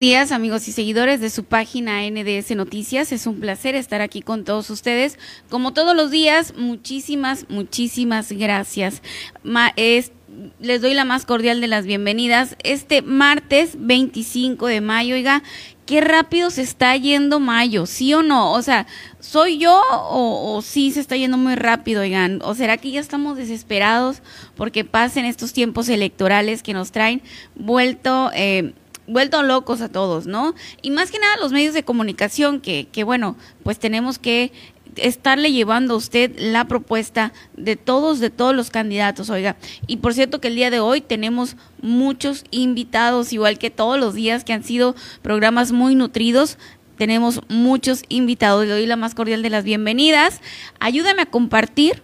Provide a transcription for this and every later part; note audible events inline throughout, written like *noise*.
días amigos y seguidores de su página NDS Noticias. Es un placer estar aquí con todos ustedes. Como todos los días, muchísimas, muchísimas gracias. les doy la más cordial de las bienvenidas. Este martes 25 de mayo, oiga, qué rápido se está yendo mayo, ¿sí o no? O sea, ¿soy yo o, o, sí se está yendo muy rápido, oigan? ¿O será que ya estamos desesperados porque pasen estos tiempos electorales que nos traen vuelto... Eh, vuelto locos a todos, ¿no? Y más que nada los medios de comunicación, que, que bueno, pues tenemos que estarle llevando a usted la propuesta de todos, de todos los candidatos, oiga. Y por cierto que el día de hoy tenemos muchos invitados, igual que todos los días que han sido programas muy nutridos. Tenemos muchos invitados. Le doy la más cordial de las bienvenidas. Ayúdame a compartir,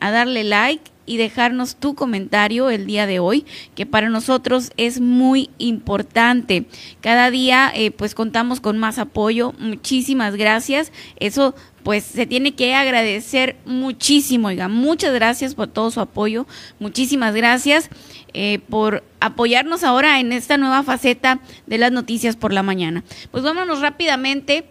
a darle like y dejarnos tu comentario el día de hoy, que para nosotros es muy importante. Cada día eh, pues contamos con más apoyo. Muchísimas gracias. Eso pues se tiene que agradecer muchísimo, oiga, muchas gracias por todo su apoyo, muchísimas gracias eh, por apoyarnos ahora en esta nueva faceta de las noticias por la mañana. Pues vámonos rápidamente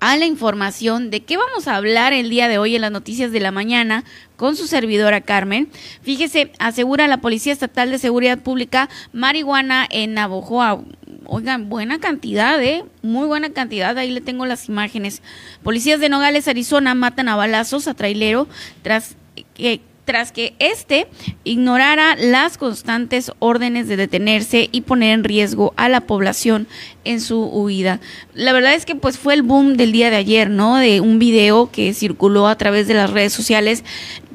a la información de qué vamos a hablar el día de hoy en las noticias de la mañana con su servidora Carmen. Fíjese, asegura la Policía Estatal de Seguridad Pública marihuana en Navojoa. Oigan, buena cantidad, ¿eh? Muy buena cantidad. Ahí le tengo las imágenes. Policías de Nogales, Arizona, matan a balazos a trailero tras que tras que éste ignorara las constantes órdenes de detenerse y poner en riesgo a la población en su huida. La verdad es que pues fue el boom del día de ayer, ¿no? De un video que circuló a través de las redes sociales,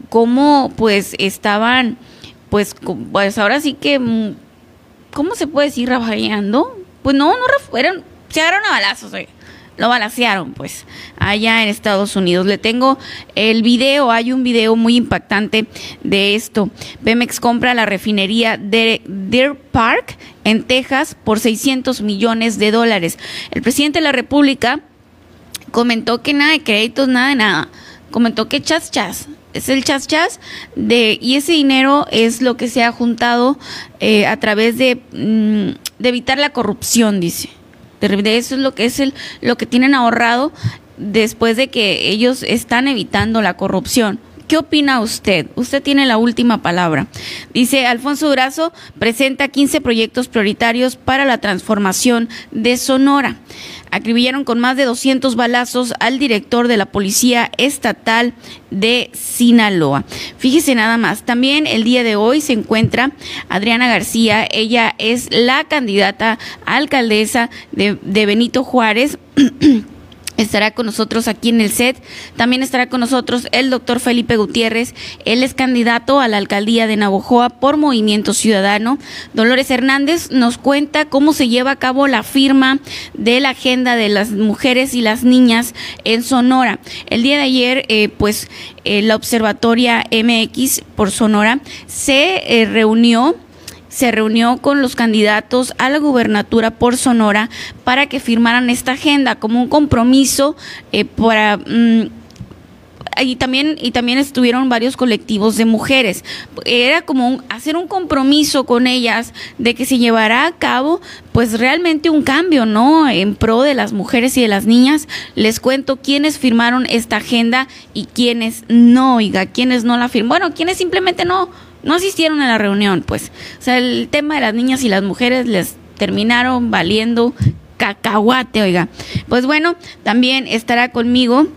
cómo pues estaban, pues, pues ahora sí que, mm, ¿cómo se puede decir? Rafaeando. Pues no, no fueron, se agarraron a balazos, oye lo balancearon pues allá en Estados Unidos. Le tengo el video, hay un video muy impactante de esto. Pemex compra la refinería de Deer Park en Texas por 600 millones de dólares. El presidente de la República comentó que nada de créditos, nada de nada. Comentó que chas chas, es el chas chas de y ese dinero es lo que se ha juntado eh, a través de, mm, de evitar la corrupción, dice de eso es lo que es el, lo que tienen ahorrado después de que ellos están evitando la corrupción. ¿Qué opina usted? Usted tiene la última palabra. Dice Alfonso Durazo presenta 15 proyectos prioritarios para la transformación de Sonora. Acribillaron con más de 200 balazos al director de la Policía Estatal de Sinaloa. Fíjese nada más, también el día de hoy se encuentra Adriana García, ella es la candidata alcaldesa de, de Benito Juárez. *clears throat* estará con nosotros aquí en el set. También estará con nosotros el doctor Felipe Gutiérrez. Él es candidato a la alcaldía de Navojoa por Movimiento Ciudadano. Dolores Hernández nos cuenta cómo se lleva a cabo la firma de la agenda de las mujeres y las niñas en Sonora. El día de ayer, eh, pues, eh, la Observatoria MX por Sonora se eh, reunió se reunió con los candidatos a la gubernatura por Sonora para que firmaran esta agenda como un compromiso eh, para... Mm, y también y también estuvieron varios colectivos de mujeres. Era como hacer un compromiso con ellas de que se llevará a cabo pues realmente un cambio no en pro de las mujeres y de las niñas. Les cuento quiénes firmaron esta agenda y quiénes no oiga quiénes no la firmaron. Bueno quiénes simplemente no no asistieron a la reunión, pues. O sea, el tema de las niñas y las mujeres les terminaron valiendo cacahuate, oiga. Pues bueno, también estará conmigo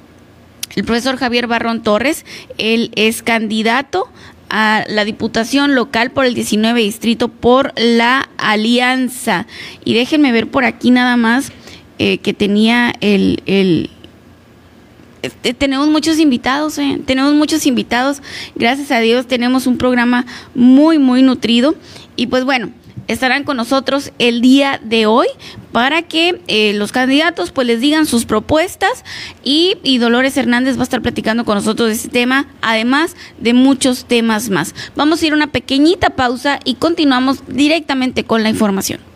el profesor Javier Barrón Torres. Él es candidato a la Diputación Local por el 19 Distrito por la Alianza. Y déjenme ver por aquí nada más eh, que tenía el, el, este, tenemos muchos invitados, eh, tenemos muchos invitados. Gracias a Dios tenemos un programa muy, muy nutrido. Y pues bueno, estarán con nosotros el día de hoy para que eh, los candidatos pues les digan sus propuestas y, y, Dolores Hernández va a estar platicando con nosotros de este tema, además de muchos temas más. Vamos a ir a una pequeñita pausa y continuamos directamente con la información.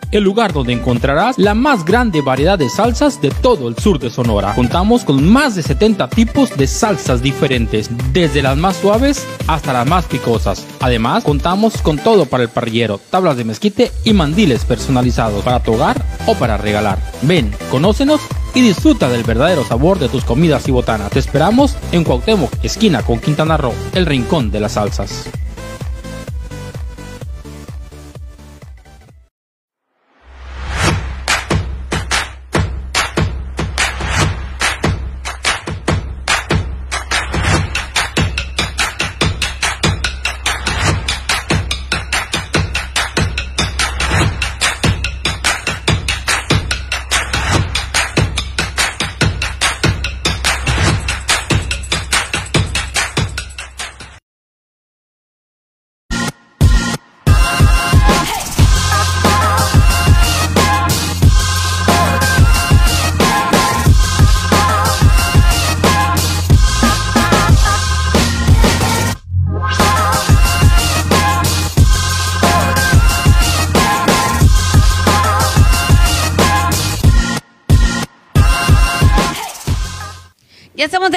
el lugar donde encontrarás la más grande variedad de salsas de todo el sur de Sonora. Contamos con más de 70 tipos de salsas diferentes, desde las más suaves hasta las más picosas. Además, contamos con todo para el parrillero, tablas de mezquite y mandiles personalizados para tu hogar o para regalar. Ven, conócenos y disfruta del verdadero sabor de tus comidas y botanas. Te esperamos en Cuauhtémoc, esquina con Quintana Roo, el rincón de las salsas.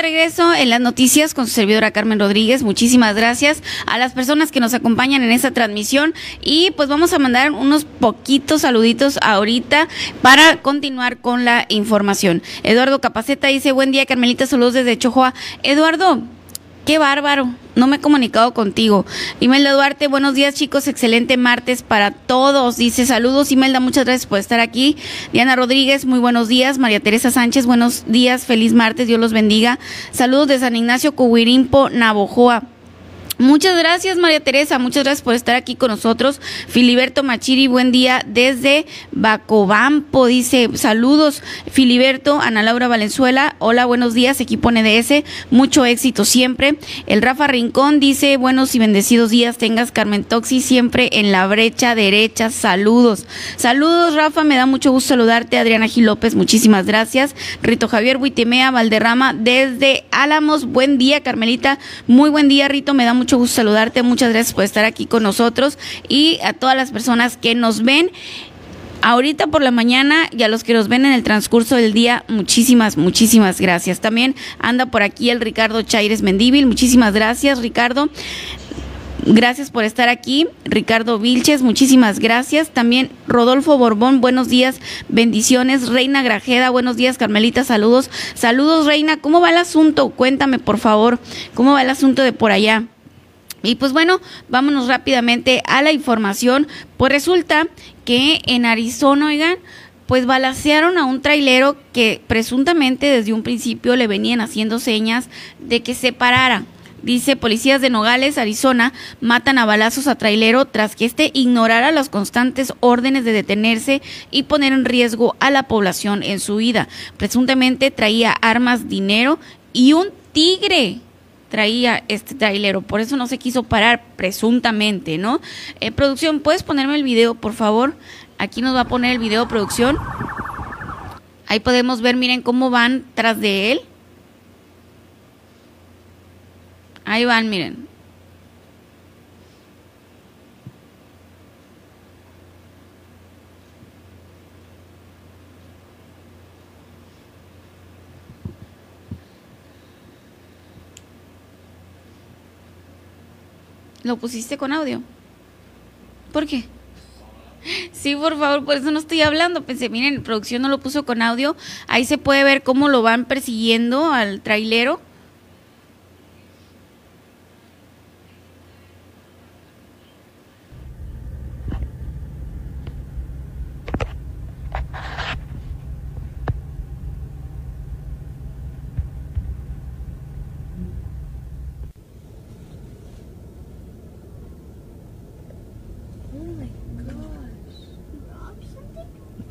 Regreso en las noticias con su servidora Carmen Rodríguez. Muchísimas gracias a las personas que nos acompañan en esta transmisión y pues vamos a mandar unos poquitos saluditos ahorita para continuar con la información. Eduardo Capaceta dice, buen día Carmelita, saludos desde Chojoa. Eduardo, Qué bárbaro, no me he comunicado contigo. Imelda Duarte, buenos días chicos, excelente martes para todos. Dice saludos, Imelda, muchas gracias por estar aquí. Diana Rodríguez, muy buenos días. María Teresa Sánchez, buenos días, feliz martes, Dios los bendiga. Saludos de San Ignacio Cohuirimpo, Navojoa. Muchas gracias María Teresa, muchas gracias por estar aquí con nosotros. Filiberto Machiri, buen día desde Bacobampo, dice saludos Filiberto, Ana Laura Valenzuela, hola, buenos días, equipo NDS, mucho éxito siempre. El Rafa Rincón dice buenos y bendecidos días, tengas Carmen Toxi siempre en la brecha derecha, saludos. Saludos Rafa, me da mucho gusto saludarte, Adriana Gil López, muchísimas gracias. Rito Javier Huitemea Valderrama desde Álamos, buen día Carmelita, muy buen día Rito, me da mucho mucho gusto saludarte, muchas gracias por estar aquí con nosotros y a todas las personas que nos ven ahorita por la mañana y a los que nos ven en el transcurso del día, muchísimas, muchísimas gracias. También anda por aquí el Ricardo Chaires Mendíbil, muchísimas gracias Ricardo. Gracias por estar aquí. Ricardo Vilches, muchísimas gracias. También Rodolfo Borbón, buenos días, bendiciones. Reina Grajeda, buenos días, Carmelita, saludos. Saludos, Reina. ¿Cómo va el asunto? Cuéntame, por favor, ¿cómo va el asunto de por allá? Y pues bueno, vámonos rápidamente a la información. Pues resulta que en Arizona, oigan, pues balacearon a un trailero que presuntamente desde un principio le venían haciendo señas de que se parara. Dice, policías de Nogales, Arizona, matan a balazos a trailero tras que éste ignorara las constantes órdenes de detenerse y poner en riesgo a la población en su vida. Presuntamente traía armas, dinero y un tigre traía este trailero, por eso no se quiso parar presuntamente, ¿no? Eh, producción, ¿puedes ponerme el video, por favor? Aquí nos va a poner el video, producción. Ahí podemos ver, miren cómo van tras de él. Ahí van, miren. ¿Lo pusiste con audio? ¿Por qué? Sí, por favor, por eso no estoy hablando. Pensé, miren, producción no lo puso con audio. Ahí se puede ver cómo lo van persiguiendo al trailero.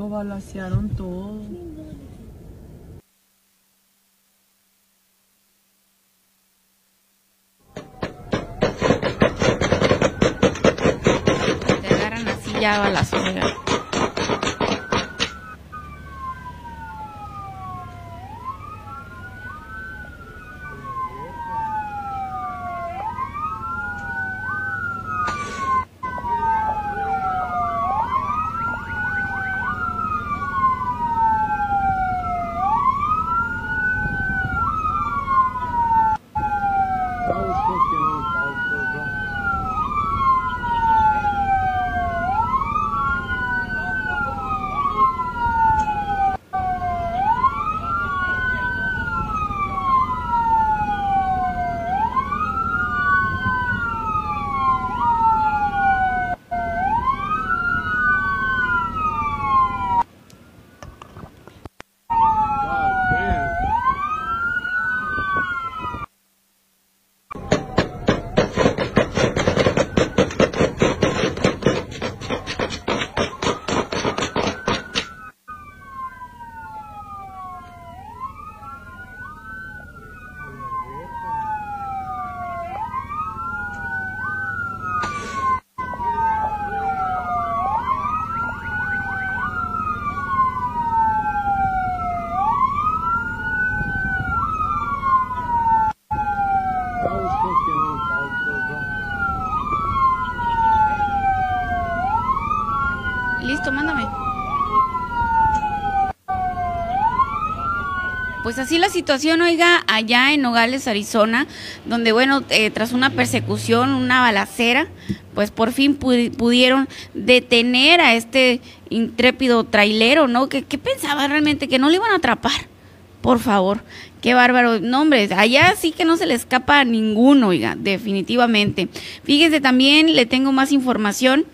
Balasearon todo. Te agarran así ya balazos. Pues así la situación, oiga, allá en Nogales, Arizona, donde, bueno, eh, tras una persecución, una balacera, pues por fin pu- pudieron detener a este intrépido trailero, ¿no? ¿Qué, qué pensaba realmente? Que no le iban a atrapar. Por favor, qué bárbaro. No, hombre, allá sí que no se le escapa a ninguno, oiga, definitivamente. Fíjese también, le tengo más información.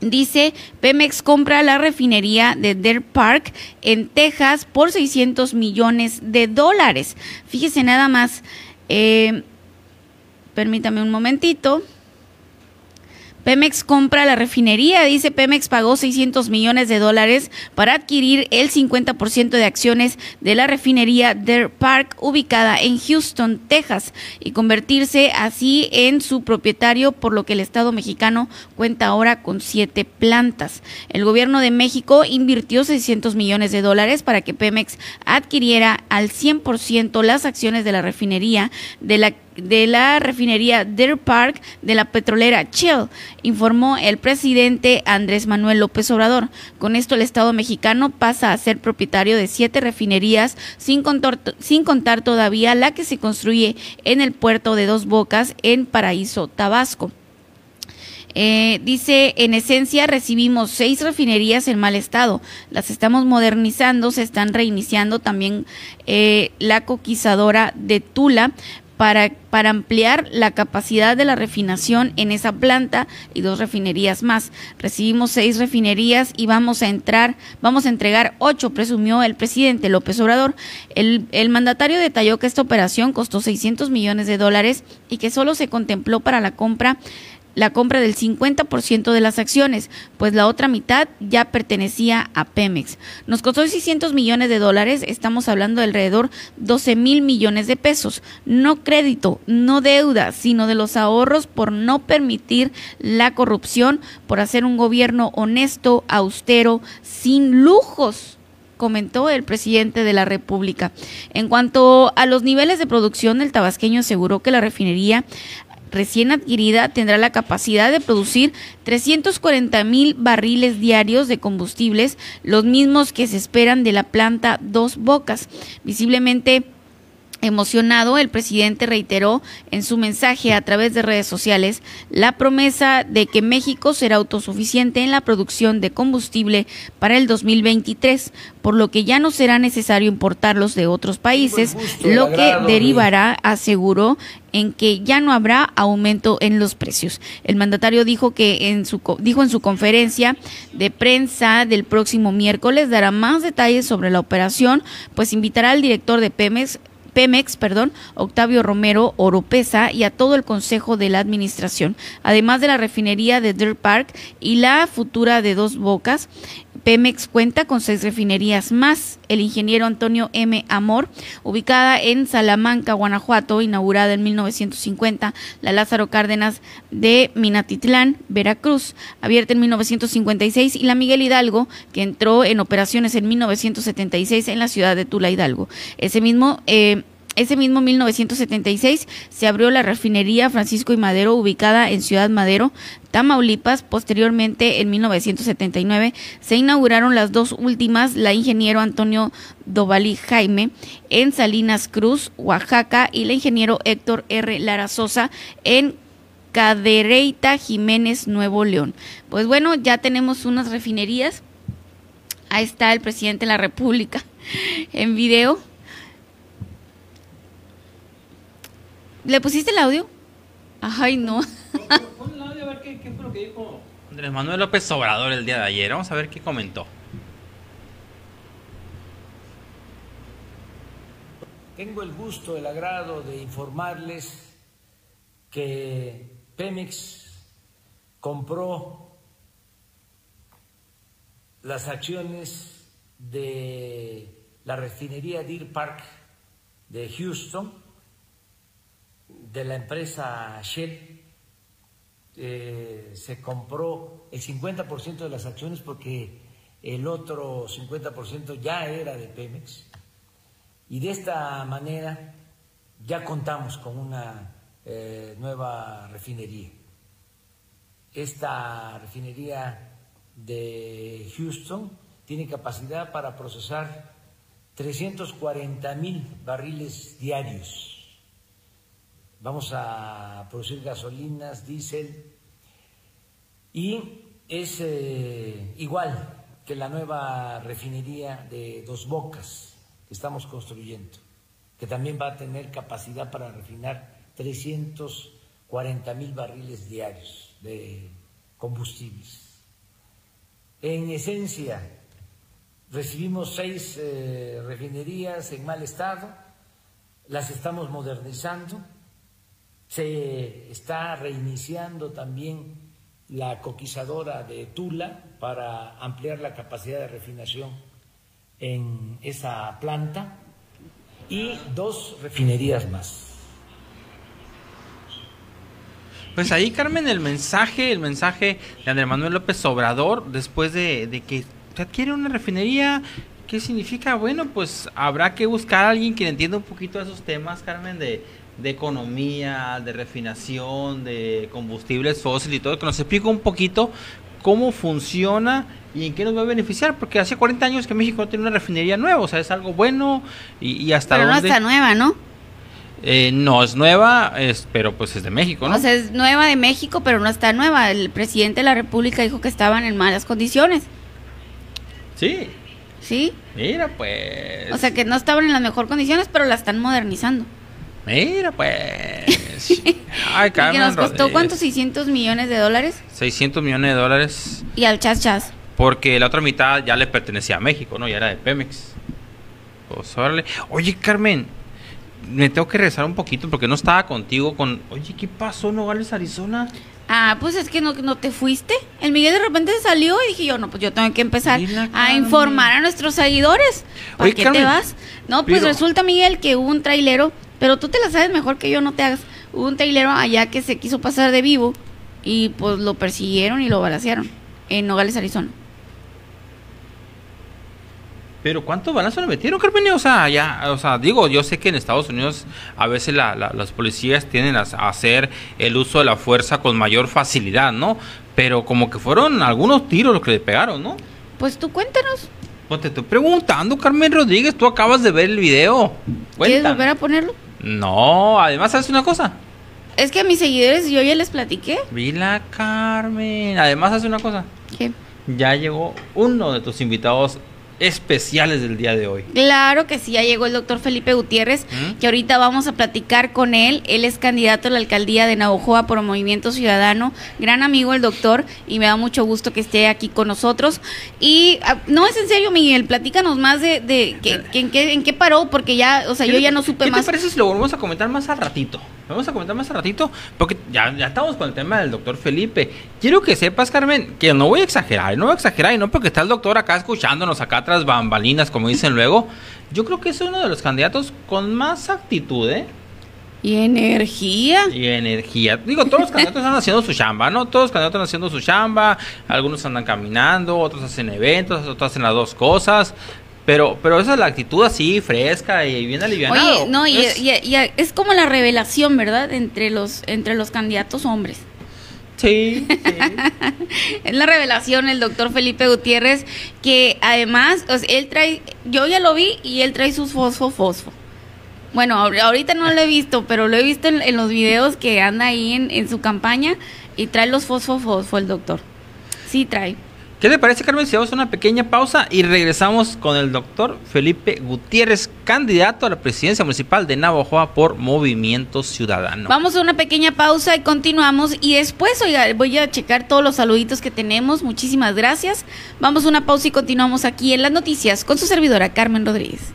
Dice, Pemex compra la refinería de Deer Park en Texas por 600 millones de dólares. Fíjese nada más, eh, permítame un momentito. Pemex compra la refinería, dice Pemex pagó 600 millones de dólares para adquirir el 50% de acciones de la refinería Deer Park ubicada en Houston, Texas, y convertirse así en su propietario, por lo que el Estado mexicano cuenta ahora con siete plantas. El gobierno de México invirtió 600 millones de dólares para que Pemex adquiriera al 100% las acciones de la refinería de la de la refinería Deer Park de la petrolera Shell, informó el presidente Andrés Manuel López Obrador. Con esto el Estado mexicano pasa a ser propietario de siete refinerías, sin contar, todavía la que se construye en el puerto de Dos Bocas en Paraíso, Tabasco. Eh, dice, en esencia recibimos seis refinerías en mal estado, las estamos modernizando, se están reiniciando también eh, la coquizadora de Tula para, para ampliar la capacidad de la refinación en esa planta y dos refinerías más. Recibimos seis refinerías y vamos a entrar, vamos a entregar ocho, presumió el presidente López Obrador. El, el mandatario detalló que esta operación costó 600 millones de dólares y que solo se contempló para la compra la compra del 50% de las acciones, pues la otra mitad ya pertenecía a Pemex. Nos costó 600 millones de dólares, estamos hablando de alrededor 12 mil millones de pesos. No crédito, no deuda, sino de los ahorros por no permitir la corrupción, por hacer un gobierno honesto, austero, sin lujos comentó el presidente de la República. En cuanto a los niveles de producción, el tabasqueño aseguró que la refinería recién adquirida tendrá la capacidad de producir 340 mil barriles diarios de combustibles, los mismos que se esperan de la planta Dos Bocas. Visiblemente Emocionado, el presidente reiteró en su mensaje a través de redes sociales la promesa de que México será autosuficiente en la producción de combustible para el 2023, por lo que ya no será necesario importarlos de otros países, lo que derivará, aseguró, en que ya no habrá aumento en los precios. El mandatario dijo que en su dijo en su conferencia de prensa del próximo miércoles dará más detalles sobre la operación, pues invitará al director de Pemex Pemex, perdón, Octavio Romero Oropesa y a todo el Consejo de la Administración, además de la refinería de Deer Park y la futura de Dos Bocas. Pemex cuenta con seis refinerías más. El ingeniero Antonio M. Amor, ubicada en Salamanca, Guanajuato, inaugurada en 1950, la Lázaro Cárdenas de Minatitlán, Veracruz, abierta en 1956, y la Miguel Hidalgo, que entró en operaciones en 1976 en la ciudad de Tula Hidalgo. Ese mismo eh, ese mismo 1976 se abrió la refinería Francisco y Madero ubicada en Ciudad Madero, Tamaulipas. Posteriormente, en 1979, se inauguraron las dos últimas, la ingeniero Antonio Dovalí Jaime en Salinas Cruz, Oaxaca, y la ingeniero Héctor R. Lara Sosa en Cadereyta Jiménez, Nuevo León. Pues bueno, ya tenemos unas refinerías. Ahí está el presidente de la República *laughs* en video ¿Le pusiste el audio? Ay, no. Qué, fue lo que dijo Andrés Manuel López Obrador el día de ayer. Vamos a ver qué comentó. Tengo el gusto, el agrado de informarles que Pemex compró las acciones de la refinería Deer Park de Houston de la empresa Shell eh, se compró el 50% de las acciones porque el otro 50% ya era de Pemex y de esta manera ya contamos con una eh, nueva refinería. Esta refinería de Houston tiene capacidad para procesar 340 mil barriles diarios vamos a producir gasolinas, diésel y es eh, igual que la nueva refinería de Dos Bocas que estamos construyendo, que también va a tener capacidad para refinar 340 mil barriles diarios de combustibles. En esencia, recibimos seis eh, refinerías en mal estado, las estamos modernizando se está reiniciando también la coquizadora de Tula para ampliar la capacidad de refinación en esa planta y dos refinerías más. Pues ahí, Carmen, el mensaje, el mensaje de Andrés Manuel López Obrador, después de, de que se adquiere una refinería, ¿qué significa? Bueno, pues habrá que buscar a alguien que entienda un poquito de esos temas, Carmen, de, de economía, de refinación, de combustibles fósiles y todo, que nos explique un poquito cómo funciona y en qué nos va a beneficiar, porque hace 40 años que México no tiene una refinería nueva, o sea, es algo bueno y, hasta Pero no está nueva, ¿no? Eh, no es nueva, es, pero pues es de México, ¿no? O sea, es nueva de México, pero no está nueva. El presidente de la República dijo que estaban en malas condiciones. Sí. ¿Sí? Mira, pues. O sea, que no estaban en las mejores condiciones, pero la están modernizando. Mira, pues. *laughs* Ay, ¿Y que nos costó cuántos? ¿600 millones de dólares? 600 millones de dólares. ¿Y al chas chas? Porque la otra mitad ya le pertenecía a México, ¿no? Ya era de Pemex. Pues órale. Oye, Carmen, me tengo que regresar un poquito porque no estaba contigo con. Oye, ¿qué pasó, Nogales, Arizona? Ah, pues es que no, no te fuiste. El Miguel de repente salió y dije yo, no, pues yo tengo que empezar a informar a nuestros seguidores. ¿Para qué te vas? No, pues resulta, Miguel, que hubo un trailero pero tú te la sabes mejor que yo, no te hagas. Hubo un trailero allá que se quiso pasar de vivo y pues lo persiguieron y lo balacearon en Nogales, Arizona. Pero ¿cuántos balazos le metieron, Carmen? O sea, ya, o sea, digo, yo sé que en Estados Unidos a veces la, las policías tienden a, hacer el uso de la fuerza con mayor facilidad, ¿no? Pero como que fueron algunos tiros los que le pegaron, ¿no? Pues tú cuéntanos. Pues te estoy preguntando, Carmen Rodríguez, tú acabas de ver el video. ¿Quieres volver a ponerlo? No, además, ¿sabes una cosa? Es que a mis seguidores yo ya les platiqué. Vila Carmen. Además, hace una cosa. ¿Qué? Ya llegó uno de tus invitados especiales del día de hoy. Claro que sí, ya llegó el doctor Felipe Gutiérrez, ¿Mm? que ahorita vamos a platicar con él. Él es candidato a la alcaldía de Navojoa por Movimiento Ciudadano, gran amigo el doctor, y me da mucho gusto que esté aquí con nosotros. Y ah, no es en serio, Miguel, platícanos más de, de que, en, qué, en qué paró, porque ya, o sea, yo ya no supe más. ¿Qué te parece si lo volvemos a comentar más al ratito? Vamos a comentar más al ratito, porque ya, ya estamos con el tema del doctor Felipe. Quiero que sepas, Carmen, que no voy a exagerar, no voy a exagerar, y no porque está el doctor acá escuchándonos acá tras bambalinas, como dicen luego. Yo creo que es uno de los candidatos con más actitud, ¿eh? Y energía. Y energía. Digo, todos los candidatos están haciendo su chamba, ¿no? Todos los candidatos están haciendo su chamba. Algunos andan caminando, otros hacen eventos, otros hacen las dos cosas. Pero, pero esa es la actitud así, fresca y bien aliviada. Oye, no, y, es como la revelación, ¿verdad? Entre los, entre los candidatos hombres. Sí, *laughs* sí. es la revelación el doctor Felipe Gutiérrez, que además, él trae, yo ya lo vi y él trae sus fosfo fosfo. Bueno, ahorita no lo he visto, pero lo he visto en, los videos que anda ahí en, su campaña y trae los fosfo fosfo el doctor. Sí, trae. ¿Qué te parece, Carmen? Si vamos a una pequeña pausa y regresamos con el doctor Felipe Gutiérrez, candidato a la presidencia municipal de Navajoa por Movimiento Ciudadano. Vamos a una pequeña pausa y continuamos. Y después, voy a checar todos los saluditos que tenemos. Muchísimas gracias. Vamos a una pausa y continuamos aquí en las noticias con su servidora Carmen Rodríguez.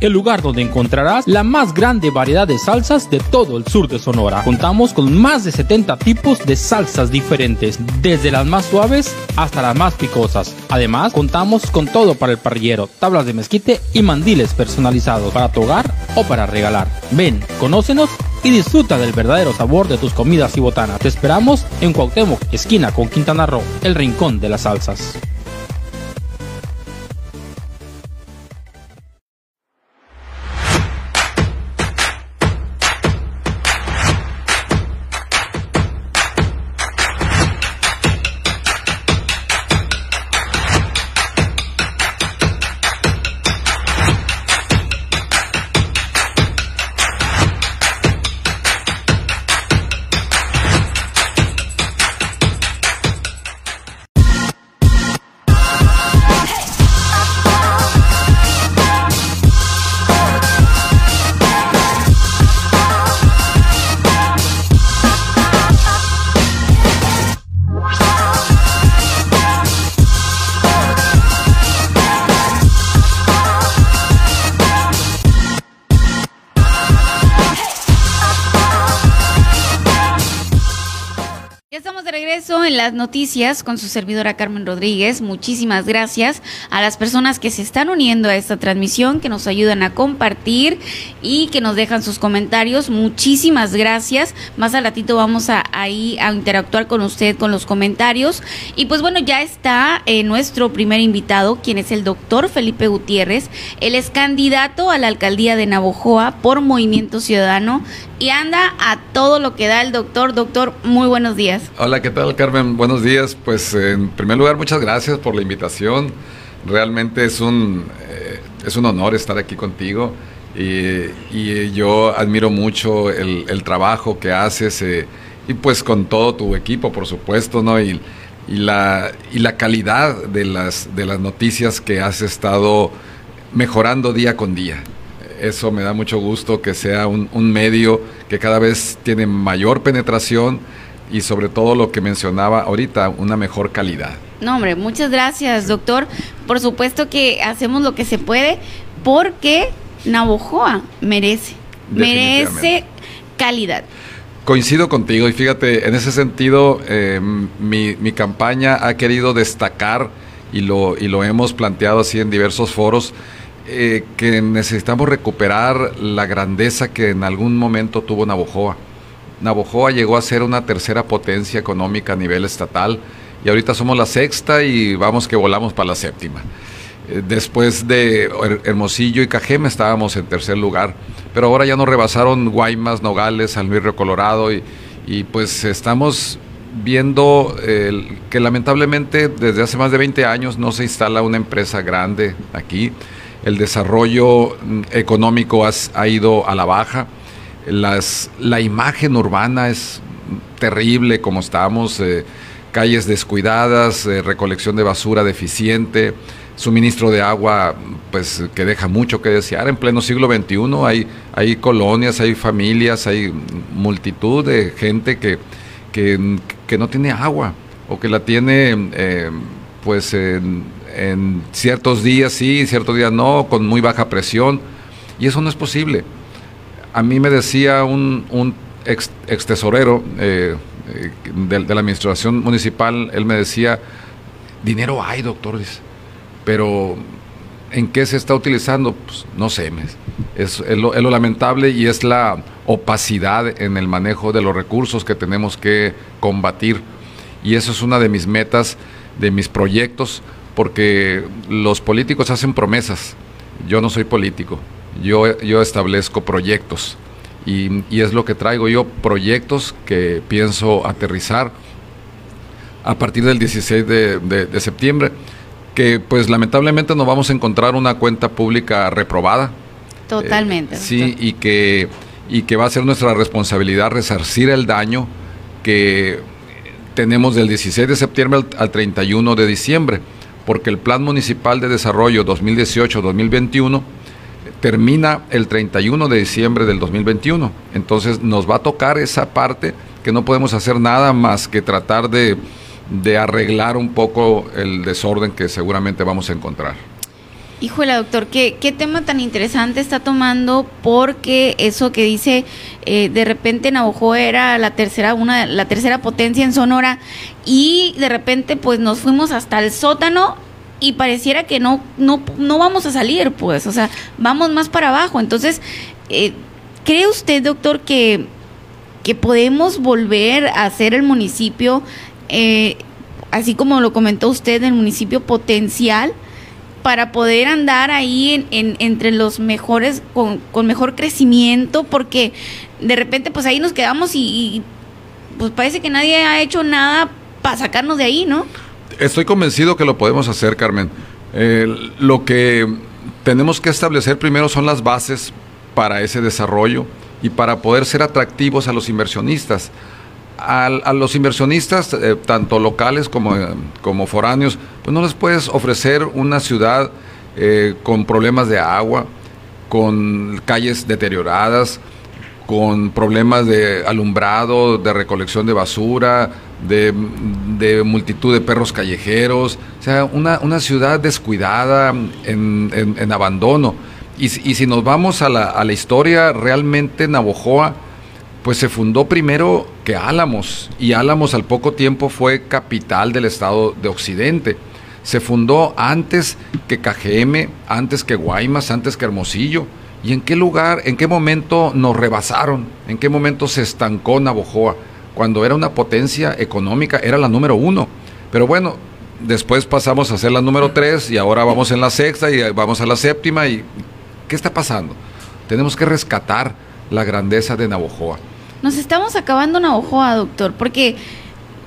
el lugar donde encontrarás la más grande variedad de salsas de todo el sur de Sonora. Contamos con más de 70 tipos de salsas diferentes, desde las más suaves hasta las más picosas. Además, contamos con todo para el parrillero, tablas de mezquite y mandiles personalizados para tu hogar o para regalar. Ven, conócenos y disfruta del verdadero sabor de tus comidas y botanas. Te esperamos en Cuauhtémoc, esquina con Quintana Roo, el rincón de las salsas. Noticias con su servidora Carmen Rodríguez. Muchísimas gracias a las personas que se están uniendo a esta transmisión, que nos ayudan a compartir y que nos dejan sus comentarios. Muchísimas gracias. Más al ratito vamos a, ahí a interactuar con usted con los comentarios. Y pues bueno, ya está eh, nuestro primer invitado, quien es el doctor Felipe Gutiérrez. Él es candidato a la alcaldía de Navojoa por Movimiento Ciudadano y anda a todo lo que da el doctor. Doctor, muy buenos días. Hola, ¿qué tal, Carmen? Buenos días. Pues en primer lugar, muchas gracias por la invitación. Realmente es un, eh, es un honor estar aquí contigo y, yo admiro mucho el, trabajo que haces eh, y pues con todo tu equipo, por supuesto, ¿no? Y, y, la, y la calidad de las, de las noticias que has estado mejorando día con día eso me da mucho gusto que sea un, medio que cada vez tiene mayor penetración y sobre todo lo que mencionaba ahorita, una mejor calidad. No, hombre, muchas gracias, doctor. Por supuesto que hacemos lo que se puede porque Navojoa merece, merece calidad. Coincido contigo y fíjate, en ese sentido, eh, mi, mi, campaña ha querido destacar y lo, y lo hemos planteado así en diversos foros, eh, que necesitamos recuperar la grandeza que en algún momento tuvo Navojoa. Navojoa llegó a ser una tercera potencia económica a nivel estatal y ahorita somos la sexta y vamos que volamos para la séptima. Eh, después de Hermosillo y Cajeme estábamos en tercer lugar, pero ahora ya nos rebasaron Guaymas, Nogales, San Colorado y, pues estamos viendo que lamentablemente desde hace más de 20 años no se instala una empresa grande aquí, el desarrollo mm, económico ha ido a la baja, las, la imagen urbana es terrible como estamos, eh, calles descuidadas, eh, recolección de basura deficiente, suministro de agua pues que deja mucho que desear. En pleno siglo XXI hay, hay colonias, hay familias, hay multitud de gente que, que, no tiene agua o que la tiene eh, pues en, ciertos días sí, ciertos días no, con muy baja presión. Y eso no es posible. A mí me decía un, ex, tesorero eh, eh, de, la administración municipal, él me decía, dinero hay, doctores pero ¿en qué se está utilizando? Pues no sé, es, lo, lamentable y es la opacidad en el manejo de los recursos que tenemos que combatir. Y eso es una de mis metas, de mis proyectos, porque los políticos hacen promesas. Yo no soy político, yo, yo establezco proyectos. Y, es lo que traigo yo, proyectos que pienso aterrizar a partir del 16 de septiembre que pues lamentablemente nos vamos a encontrar una cuenta pública reprobada. Totalmente. Eh, sí, y que, y que va a ser nuestra responsabilidad resarcir el daño que tenemos del 16 de septiembre al, 31 de diciembre, porque el Plan Municipal de Desarrollo 2018-2021 termina el 31 de diciembre del 2021. Entonces nos va a tocar esa parte que no podemos hacer nada más que tratar de de arreglar un poco el desorden que seguramente vamos a encontrar. Híjole, doctor, ¿qué, qué tema tan interesante está tomando porque eso que dice eh, de repente Navajo era la tercera, una, la tercera potencia en Sonora y de repente pues nos fuimos hasta el sótano y pareciera que no, no, no vamos a salir, pues, o sea, vamos más para abajo. Entonces, eh, ¿cree usted, doctor, que, que podemos volver a ser el municipio eh, así como lo comentó usted, el municipio potencial para poder andar ahí en, entre los mejores, con, mejor crecimiento, porque de repente pues ahí nos quedamos y, pues parece que nadie ha hecho nada para sacarnos de ahí, ¿no? Estoy convencido que lo podemos hacer, Carmen. Eh, lo que tenemos que establecer primero son las bases para ese desarrollo y para poder ser atractivos a los inversionistas a, los inversionistas, eh, tanto locales como, eh, como foráneos, pues no les puedes ofrecer una ciudad eh, con problemas de agua, con calles deterioradas, con problemas de alumbrado, de recolección de basura, de, multitud de perros callejeros, o sea, una, una ciudad descuidada, en, en, abandono. Y, y, si nos vamos a la, a la historia, realmente Navojoa pues se fundó primero que Álamos y Álamos al poco tiempo fue capital del estado de Occidente. Se fundó antes que KGM, antes que Guaymas, antes que Hermosillo. ¿Y en qué lugar, en qué momento nos rebasaron? ¿En qué momento se estancó Navojoa? Cuando era una potencia económica, era la número uno. Pero bueno, después pasamos a ser la número tres y ahora vamos en la sexta y vamos a la séptima. ¿Y qué está pasando? Tenemos que rescatar la grandeza de Navojoa. Nos estamos acabando Navojoa, doctor, porque,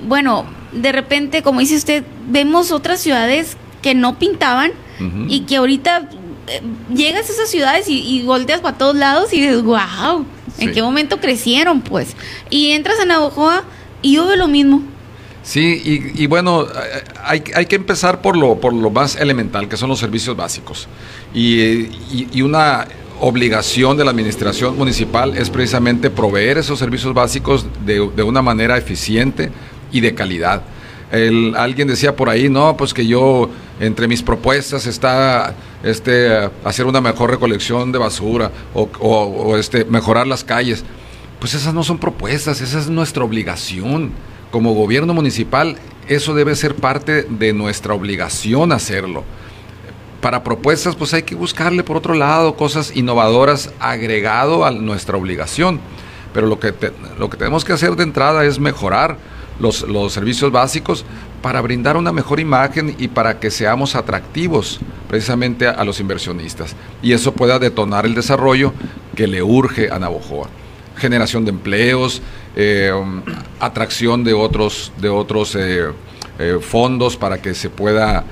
bueno, de repente, como dice usted, vemos otras ciudades que no pintaban y que ahorita llegas a esas ciudades y, volteas para todos lados y dices, wow, ¿en qué momento crecieron? Pues. Y entras a Navojoa y yo veo lo mismo. Sí, y, bueno, hay, hay, que empezar por lo, por lo más elemental, que son los servicios básicos. y, y una obligación de la administración municipal es precisamente proveer esos servicios básicos de, una manera eficiente y de calidad. alguien decía por ahí, no, pues que yo entre mis propuestas está este, hacer una mejor recolección de basura o, este, mejorar las calles. Pues esas no son propuestas, esa es nuestra obligación. Como gobierno municipal, eso debe ser parte de nuestra obligación hacerlo para propuestas, pues hay que buscarle por otro lado cosas innovadoras agregado a nuestra obligación. Pero lo que, lo que tenemos que hacer de entrada es mejorar los, los servicios básicos para brindar una mejor imagen y para que seamos atractivos precisamente a, los inversionistas. Y eso pueda detonar el desarrollo que le urge a Navojoa. Generación de empleos, eh, atracción de otros, de otros eh, eh, fondos para que se pueda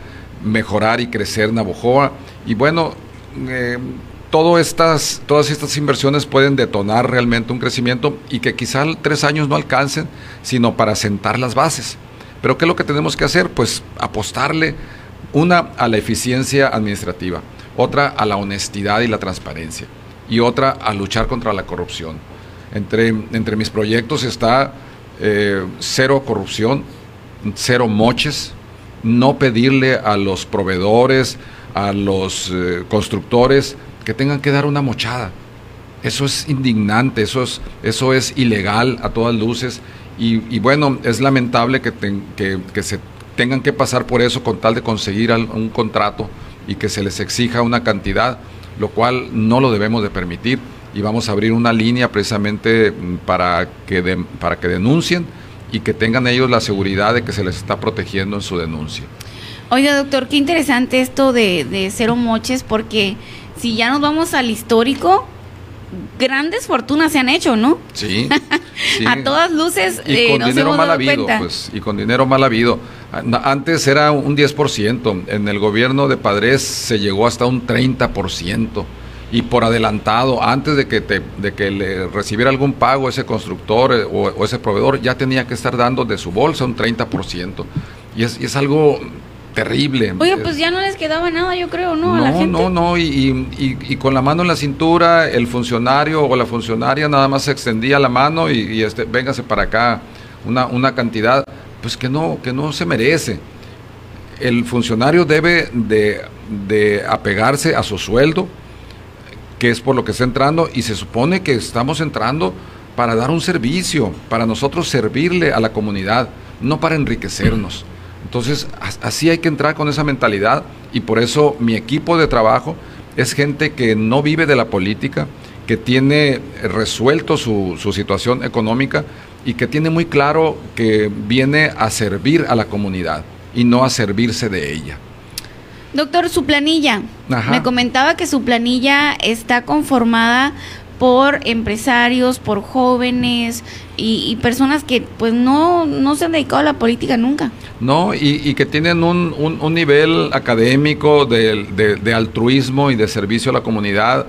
mejorar y crecer Navojoa. Y bueno, eh, estas, todas estas inversiones pueden detonar realmente un crecimiento y que quizá tres años no alcancen, sino para sentar las bases. Pero ¿qué es lo que tenemos que hacer? Pues apostarle una a la eficiencia administrativa, otra a la honestidad y la transparencia y otra a luchar contra la corrupción. Entre, entre mis proyectos está eh, cero corrupción, cero moches, no pedirle a los proveedores, a los eh, constructores que tengan que dar una mochada. Eso es indignante, eso es, eso es ilegal a todas luces y, bueno, es lamentable que, que, se tengan que pasar por eso con tal de conseguir un contrato y que se les exija una cantidad, lo cual no lo debemos de permitir y vamos a abrir una línea precisamente mm, para que, para que denuncien y que tengan ellos la seguridad de que se les está protegiendo en su denuncia. Oiga, doctor, qué interesante esto de, de cero moches, porque si ya nos vamos al histórico, grandes fortunas se han hecho, ¿no? Sí. *laughs* a todas luces. Y con dinero mal habido, pues, y con dinero mal habido. Antes era un 10%, en el gobierno de Padres se llegó hasta un 30% y por adelantado, antes de que, te, de que le recibiera algún pago ese constructor eh, o, ese proveedor, ya tenía que estar dando de su bolsa un 30%. Y es, y es algo terrible. Oye, pues ya no les quedaba nada, yo creo, ¿no? No, a la gente. no, no, y, y, y, con la mano en la cintura, el funcionario o la funcionaria nada más se extendía la mano y, este, véngase para acá, una, una cantidad, pues que no, que no se merece. El funcionario debe de, de apegarse a su sueldo, que es por lo que está entrando y se supone que estamos entrando para dar un servicio, para nosotros servirle a la comunidad, no para enriquecernos. Entonces, así hay que entrar con esa mentalidad y por eso mi equipo de trabajo es gente que no vive de la política, que tiene resuelto su, su situación económica y que tiene muy claro que viene a servir a la comunidad y no a servirse de ella. Doctor, su planilla. Me comentaba que su planilla está conformada por empresarios, por jóvenes y, personas que pues no, no se han dedicado a la política nunca. No, y, que tienen un, un, nivel académico de, altruismo y de servicio a la comunidad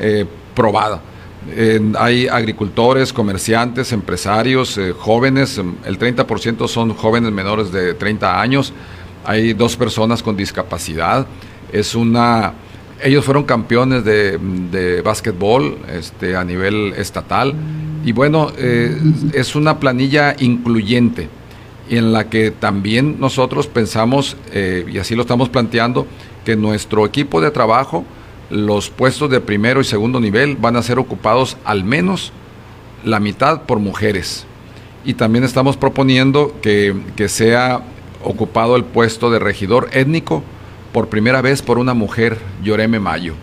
eh, probada. hay agricultores, comerciantes, empresarios, eh, jóvenes, el 30% son jóvenes menores de 30 años, hay dos personas con discapacidad. Es una, ellos fueron campeones de, de básquetbol este, a nivel estatal. Y bueno, eh, es una planilla incluyente en la que también nosotros pensamos, eh, y así lo estamos planteando, que nuestro equipo de trabajo, los puestos de primero y segundo nivel van a ser ocupados al menos la mitad por mujeres. Y también estamos proponiendo que, que sea ocupado el puesto de regidor étnico por primera vez por una mujer, Lloreme Mayo.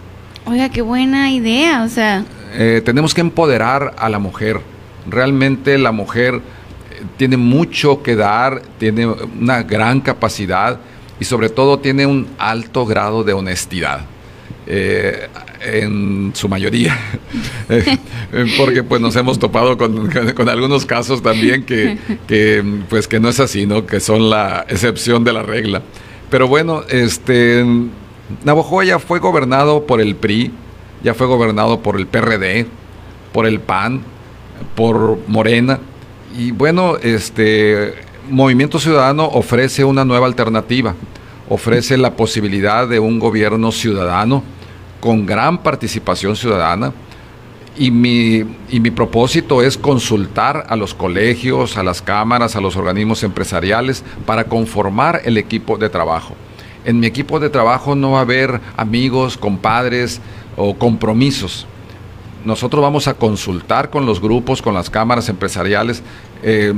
Oiga, qué buena idea, o sea. Eh, tenemos que empoderar a la mujer. Realmente la mujer eh, tiene mucho que dar, tiene una gran capacidad y sobre todo tiene un alto grado de honestidad. Eh, en su mayoría, *laughs* porque pues nos hemos topado con, con algunos casos también que, que, pues que no es así, ¿no? Que son la excepción de la regla. Pero bueno, este Navojoa ya fue gobernado por el PRI, ya fue gobernado por el PRD, por el PAN, por Morena y bueno, este Movimiento Ciudadano ofrece una nueva alternativa, ofrece la posibilidad de un gobierno ciudadano con gran participación ciudadana. Y mi, y mi propósito es consultar a los colegios, a las cámaras, a los organismos empresariales para conformar el equipo de trabajo. En mi equipo de trabajo no va a haber amigos, compadres o compromisos. Nosotros vamos a consultar con los grupos, con las cámaras empresariales, eh,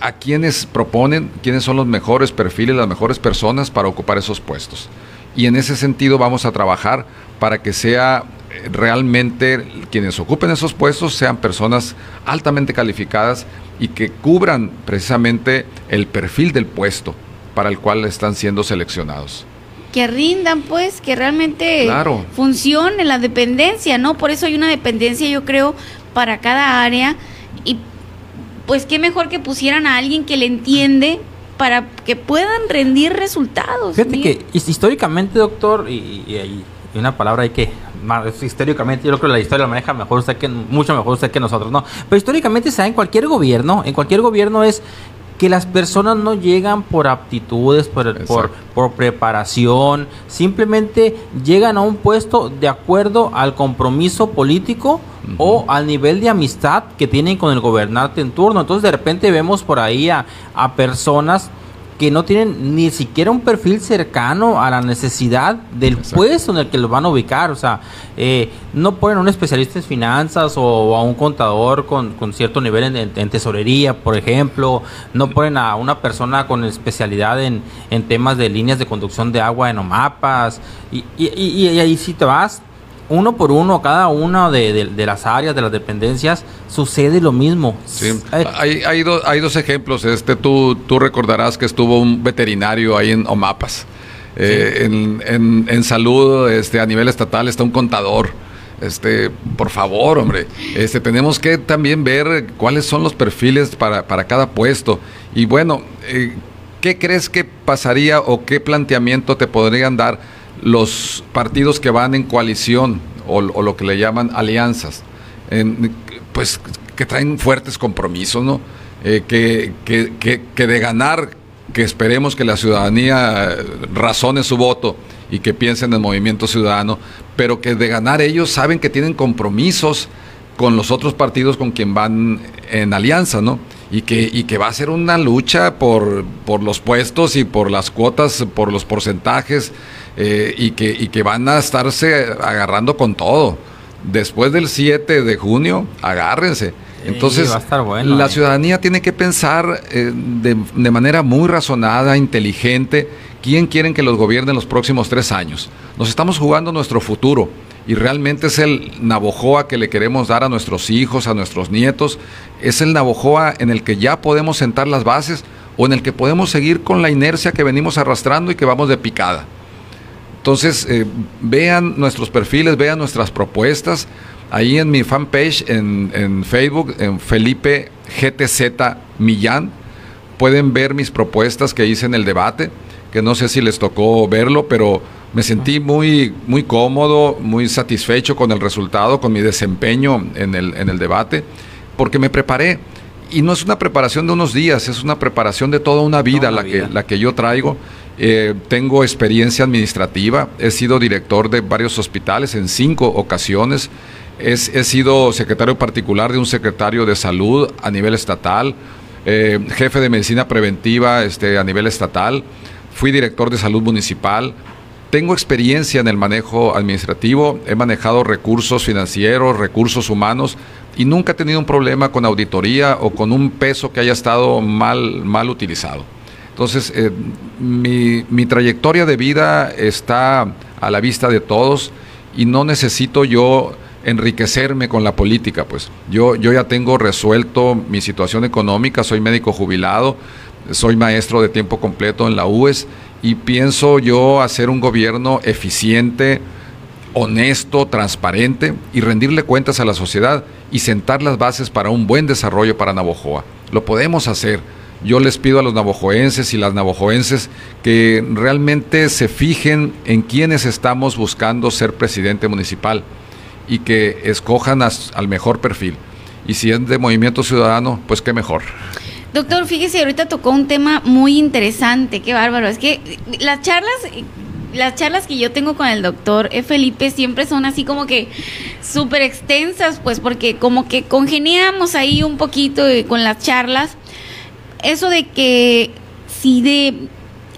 a quienes proponen, quiénes son los mejores perfiles, las mejores personas para ocupar esos puestos. Y en ese sentido vamos a trabajar para que sea realmente quienes ocupen esos puestos sean personas altamente calificadas y que cubran precisamente el perfil del puesto para el cual están siendo seleccionados. Que rindan, pues, que realmente funcione la dependencia, ¿no? Por eso hay una dependencia, yo creo, para cada área y pues qué mejor que pusieran a alguien que le entiende para que puedan rendir resultados. Fíjate que históricamente, doctor, y, y, una palabra hay que históricamente yo creo que la historia la maneja mejor usted que mucho mejor usted que nosotros, ¿no? Pero históricamente se da en cualquier gobierno, en cualquier gobierno es que las personas no llegan por aptitudes, por, por, preparación, simplemente llegan a un puesto de acuerdo al compromiso político o al nivel de amistad que tienen con el gobernante en turno. Entonces de repente vemos por ahí a, a personas que no tienen ni siquiera un perfil cercano a la necesidad del puesto en el que los van a ubicar. O sea, eh, no ponen a un especialista en finanzas o a un contador con, cierto nivel en, tesorería, por ejemplo. No ponen a una persona con especialidad en, temas de líneas de conducción de agua en OMAPAS. Y, y, y, y ahí si te vas, uno por uno, cada una de, las áreas, de las dependencias, sucede lo mismo. Sí. Hay, hay, hay dos ejemplos. Este, tú, tú recordarás que estuvo un veterinario ahí en Omapas. Eh, en, en, salud este, a nivel estatal está un contador. Este, por favor, hombre, este, tenemos que también ver cuáles son los perfiles para, para cada puesto. Y bueno, eh, ¿qué crees que pasaría o qué planteamiento te podrían dar? Los partidos que van en coalición o, lo que le llaman alianzas, pues que traen fuertes compromisos, ¿no? Eh, que, que, de ganar, que esperemos que la ciudadanía razone su voto y que piensen en el movimiento ciudadano, pero que de ganar ellos saben que tienen compromisos con los otros partidos con quien van en alianza, ¿no? Y que, y que va a ser una lucha por, por los puestos y por las cuotas, por los porcentajes, eh, y, que, y que van a estarse agarrando con todo. Después del 7 de junio, agárrense. Entonces, la ciudadanía tiene que pensar eh, de, de, manera muy razonada, inteligente, quién quieren que los gobierne los próximos tres años. Nos estamos jugando nuestro futuro y realmente es el Navojoa que le queremos dar a nuestros hijos, a nuestros nietos. Es el Navojoa en el que ya podemos sentar las bases o en el que podemos seguir con la inercia que venimos arrastrando y que vamos de picada. Entonces, eh, vean nuestros perfiles, vean nuestras propuestas. Ahí en mi fanpage en, en Facebook, en Felipe GTZ Millán, pueden ver mis propuestas que hice en el debate, que no sé si les tocó verlo, pero me sentí muy, muy cómodo, muy satisfecho con el resultado, con mi desempeño en el, en el debate, porque me preparé. Y no es una preparación de unos días, es una preparación de toda una vida, la, Que, la que yo traigo. Eh, tengo experiencia administrativa, he sido director de varios hospitales en cinco ocasiones, he, sido secretario particular de un secretario de salud a nivel estatal, eh, jefe de medicina preventiva este, a nivel estatal, fui director de salud municipal, tengo experiencia en el manejo administrativo, he manejado recursos financieros, recursos humanos y nunca he tenido un problema con auditoría o con un peso que haya estado mal, mal utilizado. Entonces, eh, mi, trayectoria de vida está a la vista de todos y no necesito yo enriquecerme con la política, pues. Yo, yo ya tengo resuelto mi situación económica, soy médico jubilado, soy maestro de tiempo completo en la UES y pienso yo hacer un gobierno eficiente, honesto, transparente y rendirle cuentas a la sociedad y sentar las bases para un buen desarrollo para Navojoa. Lo podemos hacer yo les pido a los navojoenses y las navojoenses que realmente se fijen en quienes estamos buscando ser presidente municipal y que escojan al mejor perfil. Y si es de Movimiento Ciudadano, pues qué mejor. Doctor, fíjese, ahorita tocó un tema muy interesante, qué bárbaro. Es que las charlas, las charlas que yo tengo con el doctor e. Felipe siempre son así como que súper extensas, pues porque como que congeniamos ahí un poquito con las charlas eso de que si de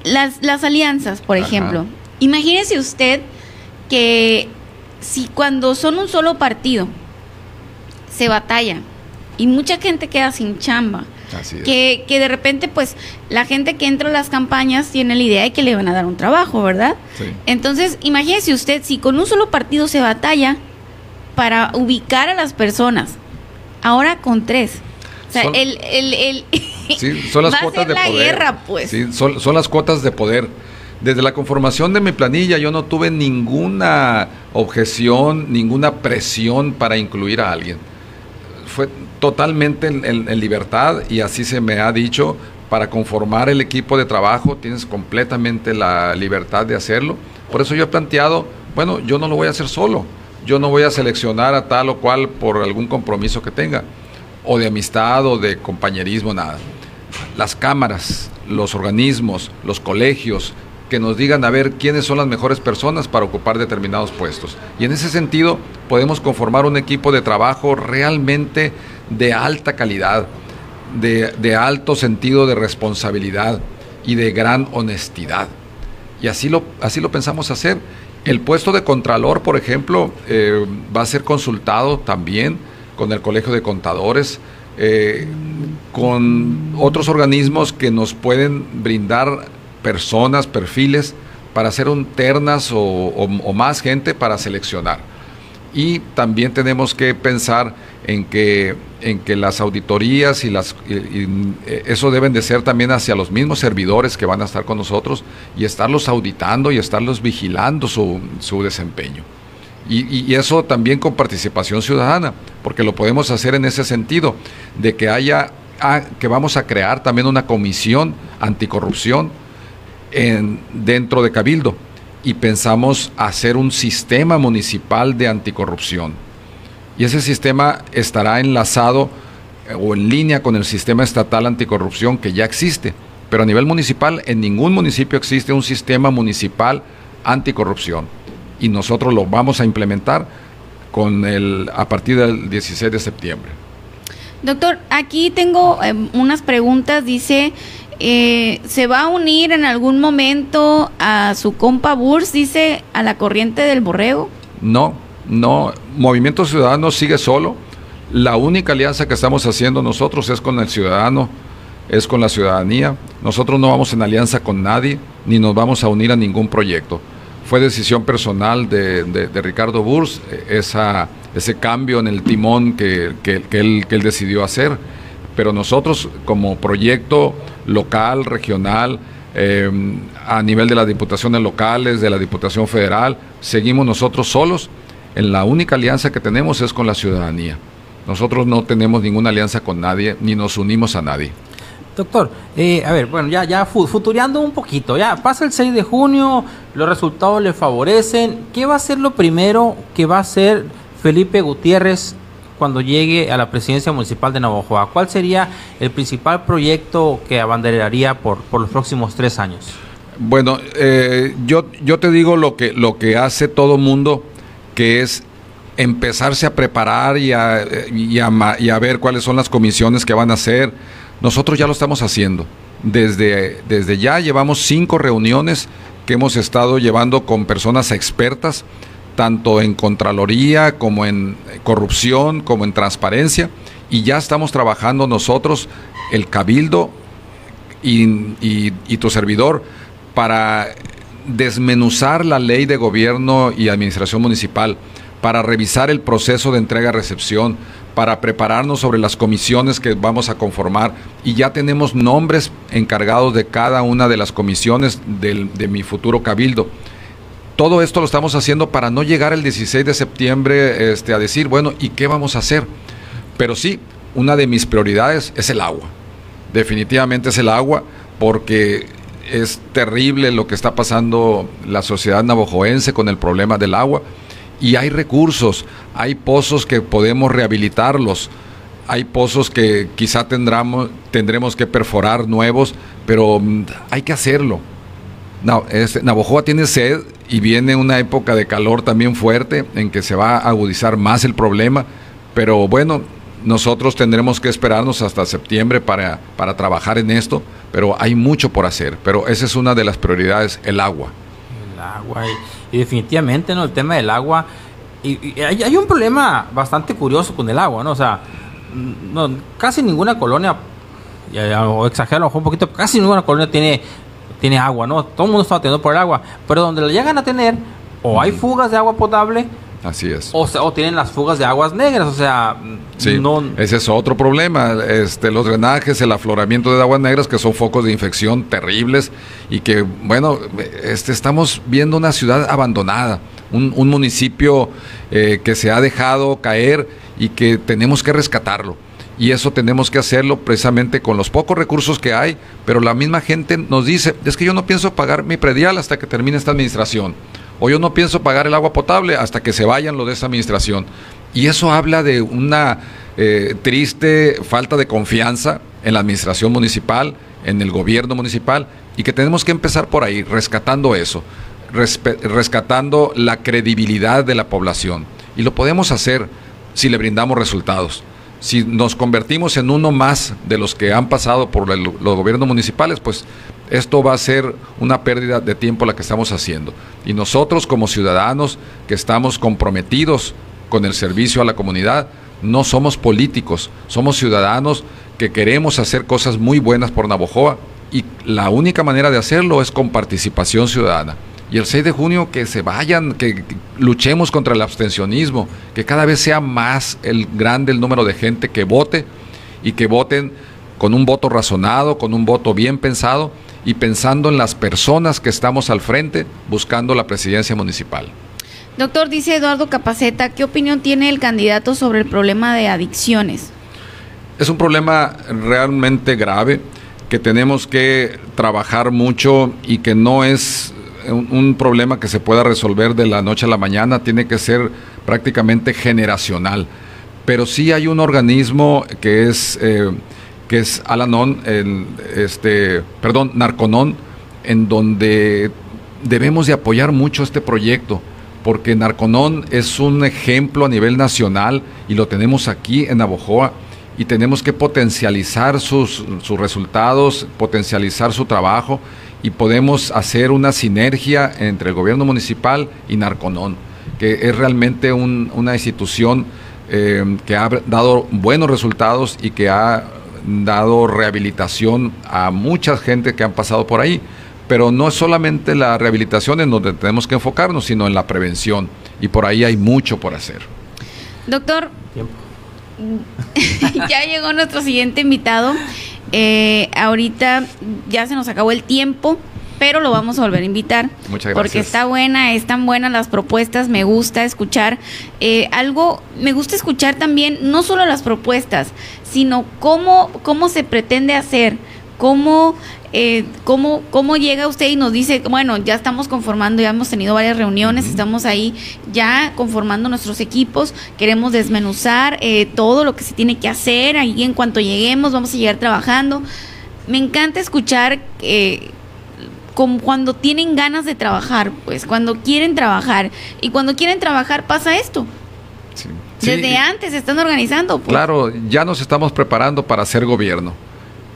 las, las alianzas, por Ajá. ejemplo. Imagínese usted que si cuando son un solo partido se batalla y mucha gente queda sin chamba, Así es. que, que de repente pues la gente que entra a las campañas tiene la idea de que le van a dar un trabajo, ¿verdad? Sí. Entonces, imagínese usted si con un solo partido se batalla para ubicar a las personas, ahora con tres. O sea, Son- el, el, el *laughs* Sí, *laughs* son las va a cuotas ser de la poder. guerra, pues. Sí, son, son las cuotas de poder. Desde la conformación de mi planilla yo no tuve ninguna objeción, ninguna presión para incluir a alguien. Fue totalmente en, libertad y así se me ha dicho, para conformar el equipo de trabajo tienes completamente la libertad de hacerlo. Por eso yo he planteado, bueno, yo no lo voy a hacer solo, yo no voy a seleccionar a tal o cual por algún compromiso que tenga, o de amistad o de compañerismo, nada las cámaras, los organismos, los colegios, que nos digan a ver quiénes son las mejores personas para ocupar determinados puestos. Y en ese sentido podemos conformar un equipo de trabajo realmente de alta calidad, de, alto sentido de responsabilidad y de gran honestidad. Y así lo, así lo pensamos hacer. El puesto de contralor, por ejemplo, eh, va a ser consultado también con el Colegio de Contadores, eh, con otros organismos que nos pueden brindar personas, perfiles, para hacer un ternas o, más gente para seleccionar. Y también tenemos que pensar en que, en que las auditorías y las eh, eso deben de ser también hacia los mismos servidores que van a estar con nosotros y estarlos auditando y estarlos vigilando su, su desempeño. Y, y- y eso también con participación ciudadana, porque lo podemos hacer en ese sentido, de que haya, ah, que vamos a crear también una comisión anticorrupción en, dentro de Cabildo y pensamos hacer un sistema municipal de anticorrupción. Y ese sistema estará enlazado eh, o en línea con el sistema estatal anticorrupción que ya existe. Pero a nivel municipal, en ningún municipio existe un sistema municipal anticorrupción. Y nosotros lo vamos a implementar con el, a partir del 16 de septiembre. Doctor, aquí tengo eh, unas preguntas. Dice, eh, ¿se va a unir en algún momento a su compa Burs, dice, a la corriente del borrego? No, no. Movimiento Ciudadano sigue solo. La única alianza que estamos haciendo nosotros es con el ciudadano, es con la ciudadanía. Nosotros no vamos en alianza con nadie, ni nos vamos a unir a ningún proyecto. Fue decisión personal de, Ricardo Burs, eh, ese cambio en el timón que- que él, que él decidió hacer. Pero nosotros como proyecto local, regional, eh, a nivel de las diputaciones locales, de la Diputación Federal, seguimos nosotros solos. En la única alianza que tenemos es con la ciudadanía. Nosotros no tenemos ninguna alianza con nadie, ni nos unimos a nadie. Doctor, eh, a ver, bueno, ya, ya fu- futureando un poquito, ya pasa el 6 de junio, los resultados le favorecen. ¿Qué va a ser lo primero que va a hacer Felipe Gutiérrez cuando llegue a la presidencia municipal de Navajoa? ¿Cuál sería el principal proyecto que abanderaría por, por los próximos tres años? Bueno, eh, yo, yo te digo lo que, lo que hace todo mundo, que es empezarse a preparar y a, y, a, y a ver cuáles son las comisiones que van a hacer. Nosotros ya lo estamos haciendo. Desde, desde ya llevamos cinco reuniones que hemos estado llevando con personas expertas, tanto en Contraloría como en corrupción, como en transparencia, y ya estamos trabajando nosotros, el Cabildo, y tu servidor para desmenuzar la ley de gobierno y administración municipal, para revisar el proceso de entrega-recepción, para prepararnos sobre las comisiones que vamos a conformar y ya tenemos nombres encargados de cada una de las comisiones del- de mi futuro cabildo. Todo esto lo estamos haciendo para no llegar el 16 de septiembre este, a decir, bueno, ¿y qué vamos a hacer? Pero sí, una de mis prioridades es el agua. Definitivamente es el agua porque es terrible lo que está pasando la sociedad navajoense con el problema del agua. Y hay recursos, hay pozos que podemos rehabilitarlos, hay pozos que quizá tendremos, tendremos que perforar nuevos, pero mm, hay que hacerlo. No, este, Navojoa tiene sed y viene una época de calor también fuerte en que se va a agudizar más el problema, pero bueno, nosotros tendremos que esperarnos hasta septiembre para, para trabajar en esto, pero hay mucho por hacer. Pero esa es una de las prioridades, el agua. El agua. Y, definitivamente, ¿no? El tema del agua. Y, hay, un problema bastante curioso con el agua, ¿no? O sea, casi ninguna colonia, o exagero un poquito, casi ninguna colonia tiene, tiene agua, ¿no? Todo el mundo está atendiendo por el agua. Pero donde la llegan a tener, o hay fugas de agua potable, Así es. O, o, tienen las fugas de aguas negras, o sea, sí, no... Ese es otro problema, este, los drenajes, el afloramiento de aguas negras, que son focos de infección terribles y que, bueno, este, estamos viendo una ciudad abandonada, un, un municipio eh, que se ha dejado caer y que tenemos que rescatarlo. Y eso tenemos que hacerlo precisamente con los pocos recursos que hay, pero la misma gente nos dice, es que yo no pienso pagar mi predial hasta que termine esta administración o yo no pienso pagar el agua potable hasta que se vayan los de esa administración. Y eso habla de una eh, triste falta de confianza en la administración municipal, en el gobierno municipal, y que tenemos que empezar por ahí, rescatando eso, rescatando la credibilidad de la población. Y lo podemos hacer si le brindamos resultados. Si nos convertimos en uno más de los que han pasado por los gobiernos municipales, pues esto va a ser una pérdida de tiempo la que estamos haciendo. Y nosotros como ciudadanos que estamos comprometidos con el servicio a la comunidad, no somos políticos, somos ciudadanos que queremos hacer cosas muy buenas por Navojoa y la única manera de hacerlo es con participación ciudadana. Y el 6 de junio que se vayan, que, luchemos contra el abstencionismo, que cada vez sea más el grande el número de gente que vote y que voten con un voto razonado, con un voto bien pensado y pensando en las personas que estamos al frente buscando la presidencia municipal. Doctor, dice Eduardo Capaceta, ¿qué opinión tiene el candidato sobre el problema de adicciones? Es un problema realmente grave que tenemos que trabajar mucho y que no es un, problema que se pueda resolver de la noche a la mañana, tiene que ser prácticamente generacional. Pero sí hay un organismo que es... Eh, que es Alanon, el, este, perdón, Narconon, en donde debemos de apoyar mucho este proyecto, porque Narconon es un ejemplo a nivel nacional y lo tenemos aquí en Abojoa y tenemos que potencializar sus, sus resultados, potencializar su trabajo y podemos hacer una sinergia entre el gobierno municipal y Narconon, que es realmente una institución eh, que ha dado buenos resultados y que ha dado rehabilitación a mucha gente que han pasado por ahí. Pero no es solamente la rehabilitación en donde tenemos que enfocarnos, sino en la prevención. Y por ahí hay mucho por hacer. Doctor, *laughs* ya llegó nuestro siguiente invitado. Eh, ahorita ya se nos acabó el tiempo pero lo vamos a volver a invitar. Muchas gracias. Porque está buena, están buenas las propuestas, me gusta escuchar eh, algo, me gusta escuchar también no solo las propuestas, sino cómo, cómo se pretende hacer, cómo, eh, cómo, cómo llega usted y nos dice, bueno, ya estamos conformando, ya hemos tenido varias reuniones, estamos ahí ya conformando nuestros equipos, queremos desmenuzar eh, todo lo que se tiene que hacer, ahí en cuanto lleguemos vamos a llegar trabajando. Me encanta escuchar eh, como cuando tienen ganas de trabajar, pues cuando quieren trabajar. Y cuando quieren trabajar pasa esto. Desde antes se están organizando. Pues. Claro, ya nos estamos preparando para hacer gobierno,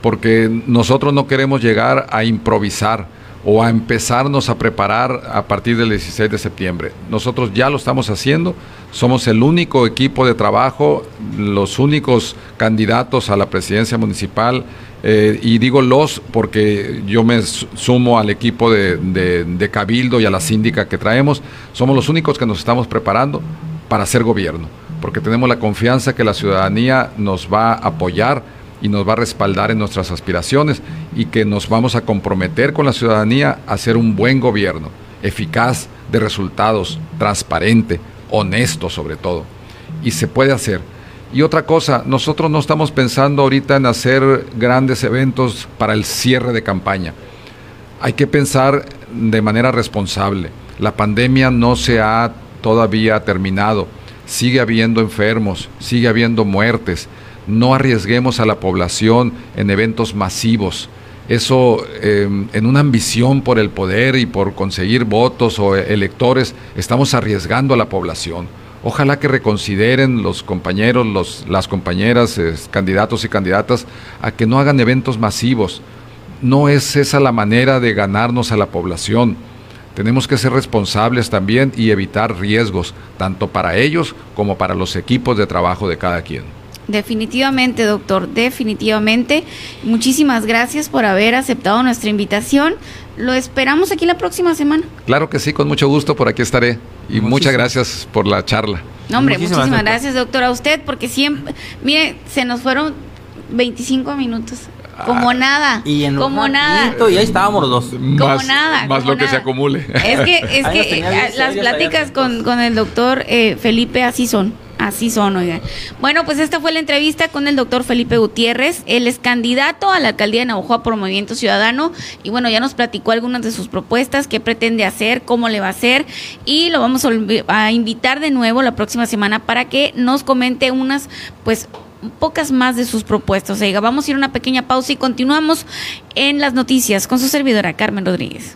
porque nosotros no queremos llegar a improvisar o a empezarnos a preparar a partir del 16 de septiembre. Nosotros ya lo estamos haciendo, somos el único equipo de trabajo, los únicos candidatos a la presidencia municipal eh, y digo los porque yo me sumo al equipo de, Cabildo y a la síndica que traemos. Somos los únicos que nos estamos preparando para hacer gobierno, porque tenemos la confianza que la ciudadanía nos va a apoyar y nos va a respaldar en nuestras aspiraciones y que nos vamos a comprometer con la ciudadanía a hacer un buen gobierno, eficaz, de resultados, transparente, honesto sobre todo. Y se puede hacer. Y otra cosa, nosotros no estamos pensando ahorita en hacer grandes eventos para el cierre de campaña. Hay que pensar de manera responsable. La pandemia no se ha todavía terminado. Sigue habiendo enfermos, sigue habiendo muertes. No arriesguemos a la población en eventos masivos. Eso em, en una ambición por el poder y por conseguir votos o electores, estamos arriesgando a la población Ojalá que reconsideren los compañeros, las compañeras, eh, candidatos y candidatas, a que no hagan eventos masivos. No es esa la manera de ganarnos a la población. Tenemos que ser responsables también y evitar riesgos, tanto para ellos como para los equipos de trabajo de cada quien. Definitivamente, doctor, definitivamente. Muchísimas gracias por haber aceptado nuestra invitación. Lo esperamos aquí la próxima semana. Claro que sí, con mucho gusto, por aquí estaré. Y muchas gracias por la charla. No, hombre, muchísimas, gracias, doctor, a usted, porque siempre, mire, se nos fueron 25 minutos. Como ah, nada. Y como nada. Y ahí estábamos los dos. Como nada. Más lo que se acumule. Es que, es *laughs* que las pláticas con, con, el doctor eh, Felipe así son. Así son, oigan. Bueno, pues esta fue la entrevista con el doctor Felipe Gutiérrez. Él es candidato a la alcaldía de Navajoa por Movimiento Ciudadano. Y bueno, ya nos platicó algunas de sus propuestas, qué pretende hacer, cómo le va a hacer. Y lo vamos a invitar de nuevo la próxima semana para que nos comente unas, pues, pocas más de sus propuestas. Oiga, vamos a ir a una pequeña pausa y continuamos en las noticias con su servidora Carmen Rodríguez.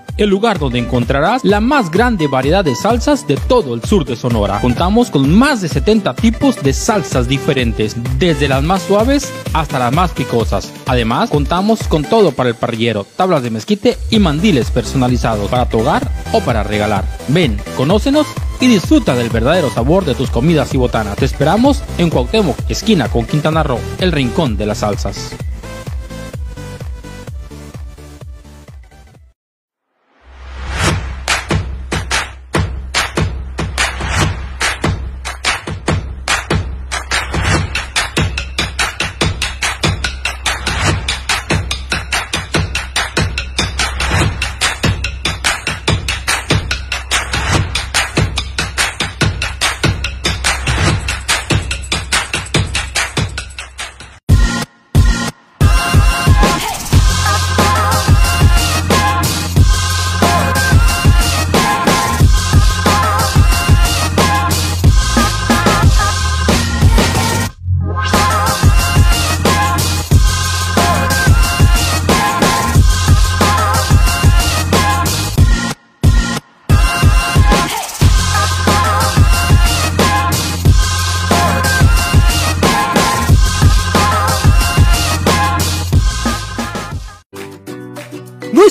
el lugar donde encontrarás la más grande variedad de salsas de todo el sur de Sonora. Contamos con más de 70 tipos de salsas diferentes, desde las más suaves hasta las más picosas. Además, contamos con todo para el parrillero, tablas de mezquite y mandiles personalizados para tu hogar o para regalar. Ven, conócenos y disfruta del verdadero sabor de tus comidas y botanas. Te esperamos en Cuauhtémoc, esquina con Quintana Roo, el rincón de las salsas.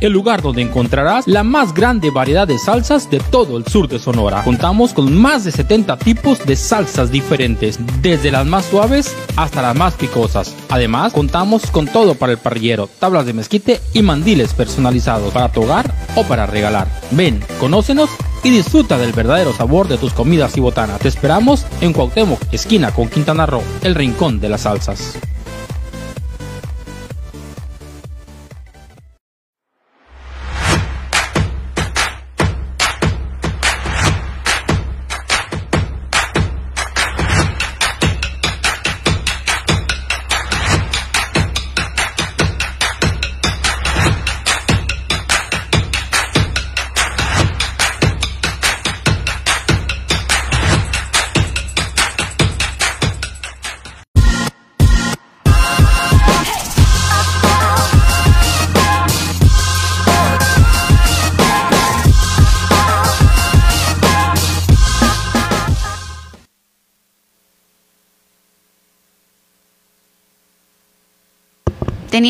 el lugar donde encontrarás la más grande variedad de salsas de todo el sur de Sonora. Contamos con más de 70 tipos de salsas diferentes, desde las más suaves hasta las más picosas. Además, contamos con todo para el parrillero, tablas de mezquite y mandiles personalizados para tu hogar o para regalar. Ven, conócenos y disfruta del verdadero sabor de tus comidas y botanas. Te esperamos en Cuauhtémoc, esquina con Quintana Roo, el rincón de las salsas.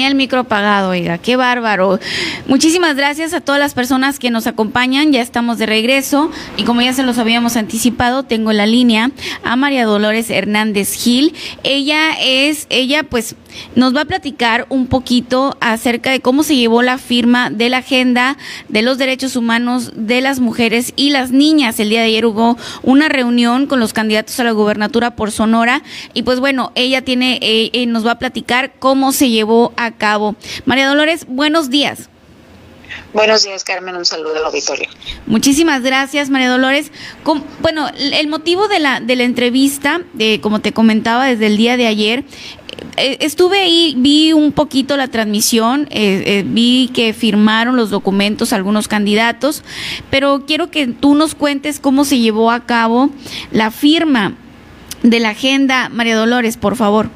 El micro apagado, oiga, qué bárbaro. Muchísimas gracias a todas las personas que nos acompañan. Ya estamos de regreso y como ya se los habíamos anticipado, tengo la línea a María Dolores Hernández Gil. Ella es, ella pues nos va a platicar un poquito acerca de cómo se llevó la firma de la agenda de los derechos humanos de las mujeres y las niñas. El día de ayer hubo una reunión con los candidatos a la gubernatura por Sonora y pues bueno, ella tiene, eh, eh, nos va a platicar cómo se llevó a cabo. María Dolores, buenos días. Buenos días, Carmen. Un saludo al auditorio. Muchísimas gracias, María Dolores. bueno, el motivo de la, de la entrevista, de, como te comentaba desde el día de ayer, eh, estuve ahí, vi un poquito la transmisión, eh, eh, vi que firmaron los documentos algunos candidatos, pero quiero que tú nos cuentes cómo se llevó a cabo la firma de la agenda. María Dolores, por favor.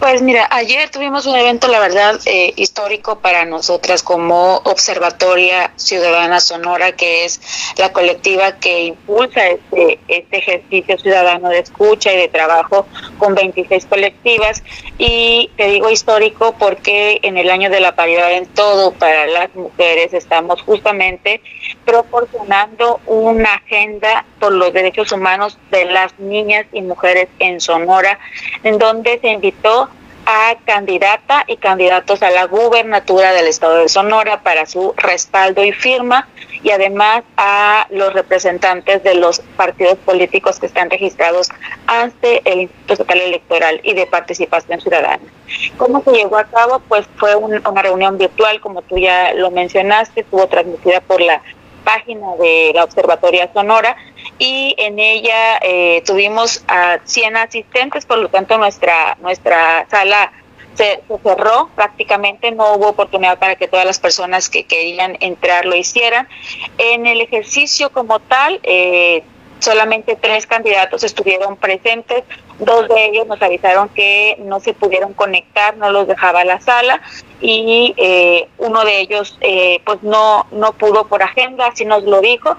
Pues mira, ayer tuvimos un evento, la verdad, eh, histórico para nosotras como Observatoria Ciudadana Sonora, que es la colectiva que impulsa este, este ejercicio ciudadano de escucha y de trabajo con 26 colectivas. Y te digo histórico porque en el año de la paridad en todo para las mujeres estamos justamente proporcionando una agenda por los derechos humanos de las niñas y mujeres en Sonora, en donde se invitó a candidata y candidatos a la gubernatura del estado de Sonora para su respaldo y firma y además a los representantes de los partidos políticos que están registrados ante el Instituto Estatal Electoral y de Participación Ciudadana. ¿Cómo se llevó a cabo? Pues fue una reunión virtual, como tú ya lo mencionaste, estuvo transmitida por la página de la Observatoria Sonora y en ella eh, tuvimos a 100 asistentes, por lo tanto nuestra, nuestra sala se, cerró prácticamente, no hubo oportunidad para que todas las personas que querían entrar lo hicieran. En el ejercicio como tal, eh, solamente tres candidatos estuvieron presentes, dos de ellos nos avisaron que no se pudieron conectar, no los dejaba la sala y eh, uno de ellos eh, pues no no pudo por agenda, así nos lo dijo.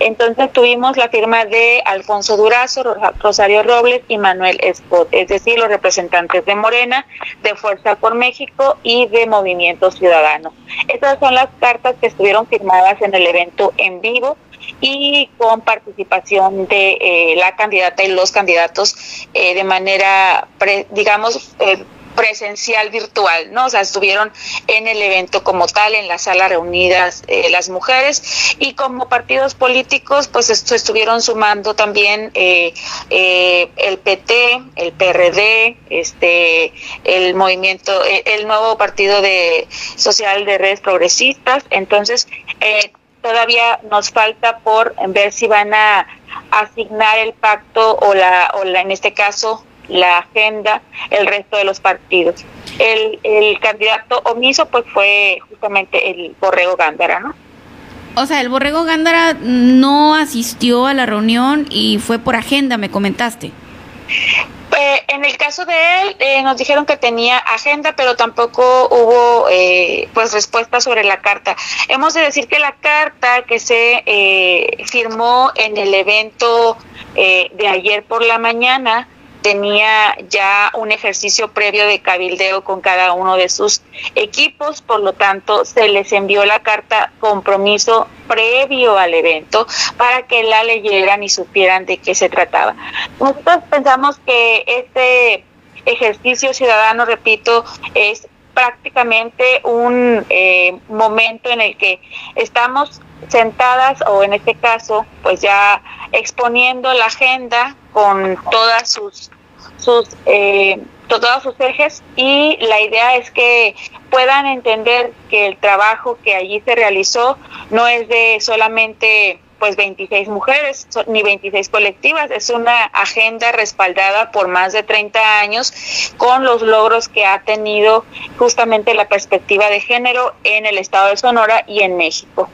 Entonces tuvimos la firma de Alfonso Durazo, Rosario Robles y Manuel Espot, es decir, los representantes de Morena, de Fuerza por México y de Movimiento Ciudadano. Estas son las cartas que estuvieron firmadas en el evento en vivo y con participación de eh, la candidata y los candidatos eh, de manera, digamos, eh, presencial virtual, ¿no? O sea, estuvieron en el evento como tal, en la sala reunidas las mujeres y como partidos políticos, pues esto estuvieron sumando también el PT, el PRD, este, el movimiento, el nuevo partido de social de redes progresistas, entonces todavía nos falta por ver si van a asignar el pacto o la, o la en este caso la agenda el resto de los partidos. El, el candidato omiso pues fue justamente el Borrego Gándara, ¿no? O sea, el Borrego Gándara no asistió a la reunión y fue por agenda, me comentaste. Eh, en el caso de él, eh, nos dijeron que tenía agenda, pero tampoco hubo eh, pues respuesta sobre la carta. Hemos de decir que la carta que se firmó en el evento de ayer por la mañana tenía ya un ejercicio previo de cabildeo con cada uno de sus equipos, por lo tanto se les envió la carta compromiso previo al evento para que la leyeran y supieran de qué se trataba. Nosotros pensamos que este ejercicio ciudadano, repito, es prácticamente un eh, momento en el que estamos sentadas o en este caso pues ya exponiendo la agenda con todas sus sus eh, todos sus ejes. Y la idea es que puedan entender que el trabajo que allí se realizó no es de solamente pues 26 mujeres ni 26 colectivas, es una agenda respaldada por más de 30 años con los logros que ha tenido justamente la perspectiva de género en el estado de Sonora y en México.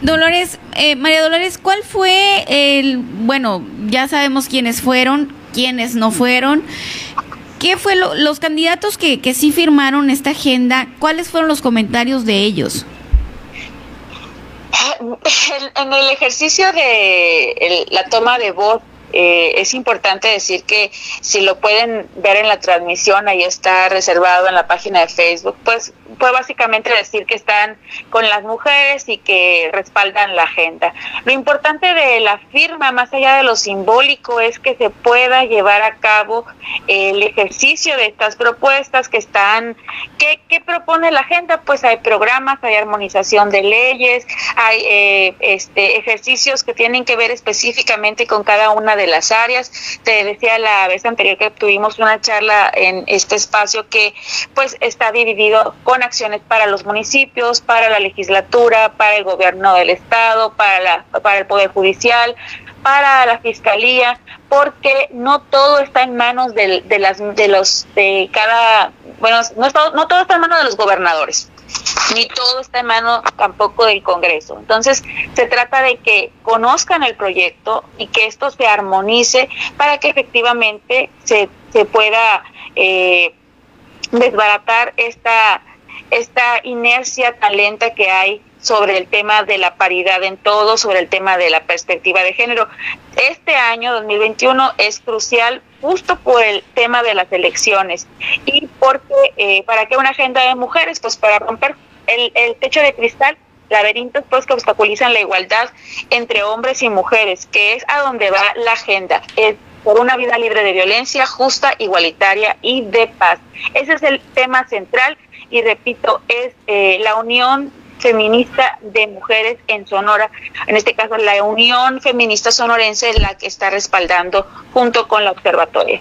Dolores, eh, María Dolores, ¿cuál fue el, bueno, ya sabemos quiénes fueron, quiénes no fueron? ¿Qué fue los candidatos que, que sí firmaron esta agenda? ¿Cuáles fueron los comentarios de ellos? *laughs* En el ejercicio de la toma de voz eh, es importante decir que si lo pueden ver en la transmisión, ahí está reservado en la página de Facebook, pues fue básicamente decir que están con las mujeres y que respaldan la agenda. Lo importante de la firma, más allá de lo simbólico, es que se pueda llevar a cabo el ejercicio de estas propuestas que están, ¿qué, qué propone la agenda? Pues hay programas, hay armonización de leyes, hay eh, este, ejercicios que tienen que ver específicamente con cada una de las áreas. Te decía la vez anterior que tuvimos una charla en este espacio que pues está dividido con acciones para los municipios, para la legislatura, para el gobierno del estado, para, la, para el poder judicial, para la fiscalía, porque no todo está en manos de, de las de los de cada bueno no, no todo está en manos de los gobernadores ni todo está en manos tampoco del Congreso. Entonces, se trata de que conozcan el proyecto y que esto se armonice para que efectivamente se, se pueda eh, desbaratar esta, esta inercia tan lenta que hay sobre el tema de la paridad en todo, sobre el tema de la perspectiva de género. Este año 2021 es crucial justo por el tema de las elecciones y porque eh, para qué una agenda de mujeres, pues para romper el, el techo de cristal laberintos pues que obstaculizan la igualdad entre hombres y mujeres, que es a donde va la agenda, es por una vida libre de violencia, justa, igualitaria y de paz. Ese es el tema central y repito, es eh, la unión feminista de mujeres en Sonora, en este caso la Unión Feminista Sonorense es la que está respaldando junto con la observatoria.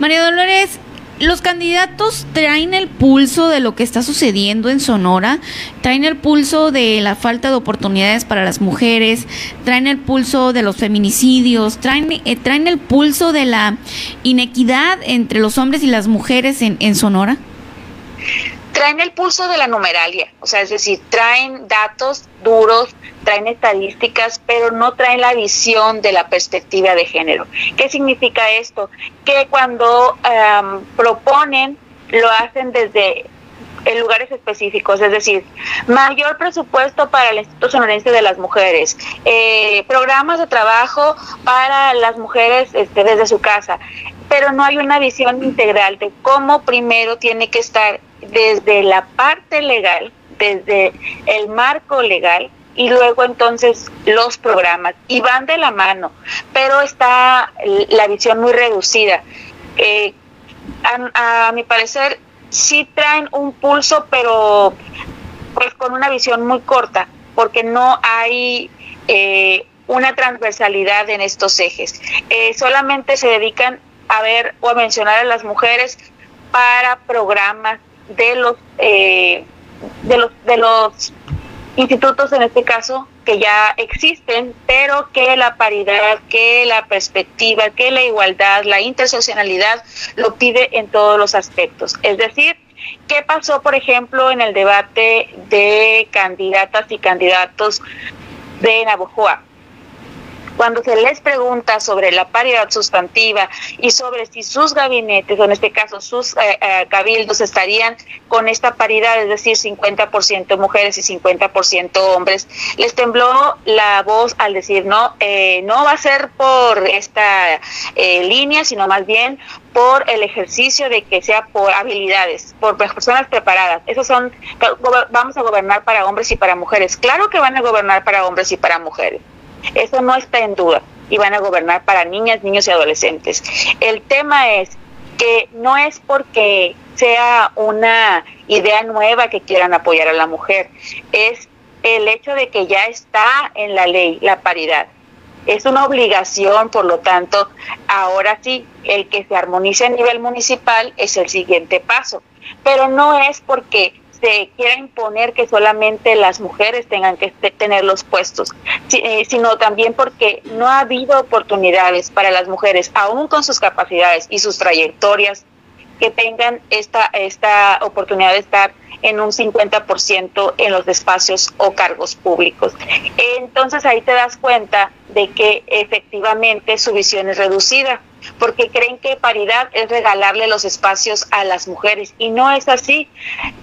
María Dolores, los candidatos traen el pulso de lo que está sucediendo en Sonora, traen el pulso de la falta de oportunidades para las mujeres, traen el pulso de los feminicidios, traen, eh, traen el pulso de la inequidad entre los hombres y las mujeres en, en Sonora traen el pulso de la numeralia, o sea, es decir, traen datos duros, traen estadísticas, pero no traen la visión de la perspectiva de género. ¿Qué significa esto? Que cuando um, proponen, lo hacen desde en lugares específicos, es decir, mayor presupuesto para el Instituto Sonorense de las Mujeres, eh, programas de trabajo para las mujeres este, desde su casa, pero no hay una visión integral de cómo primero tiene que estar desde la parte legal, desde el marco legal y luego entonces los programas y van de la mano, pero está la visión muy reducida. Eh, a, mi parecer sí traen un pulso, pero pues con una visión muy corta, porque no hay eh, una transversalidad en estos ejes. Eh, solamente se dedican a ver o a mencionar a las mujeres para programas de los eh, de los de los institutos en este caso que ya existen, pero que la paridad, que la perspectiva, que la igualdad, la interseccionalidad lo pide en todos los aspectos. Es decir, ¿qué pasó, por ejemplo, en el debate de candidatas y candidatos de Navojoa? Cuando se les pregunta sobre la paridad sustantiva y sobre si sus gabinetes, o en este caso sus eh, eh, cabildos, estarían con esta paridad, es decir, 50% mujeres y 50% hombres, les tembló la voz al decir, no, eh, no va a ser por esta línea, sino más bien por el ejercicio de que sea por habilidades, por personas preparadas. Esos son, vamos a gobernar para hombres y para mujeres. Claro que van a gobernar para hombres y para mujeres. Eso no está en duda y van a gobernar para niñas, niños y adolescentes. El tema es que no es porque sea una idea nueva que quieran apoyar a la mujer, es el hecho de que ya está en la ley la paridad. Es una obligación, por lo tanto, ahora sí, el que se armonice a nivel municipal es el siguiente paso, pero no es porque se quiera imponer que solamente las mujeres tengan que tener los puestos, eh, sino también porque no ha habido oportunidades para las mujeres, aún con sus capacidades y sus trayectorias, que tengan esta, esta oportunidad de estar en un 50% en los espacios o cargos públicos. Entonces ahí te das cuenta de que efectivamente su visión es reducida porque creen que paridad es regalarle los espacios a las mujeres y no es así.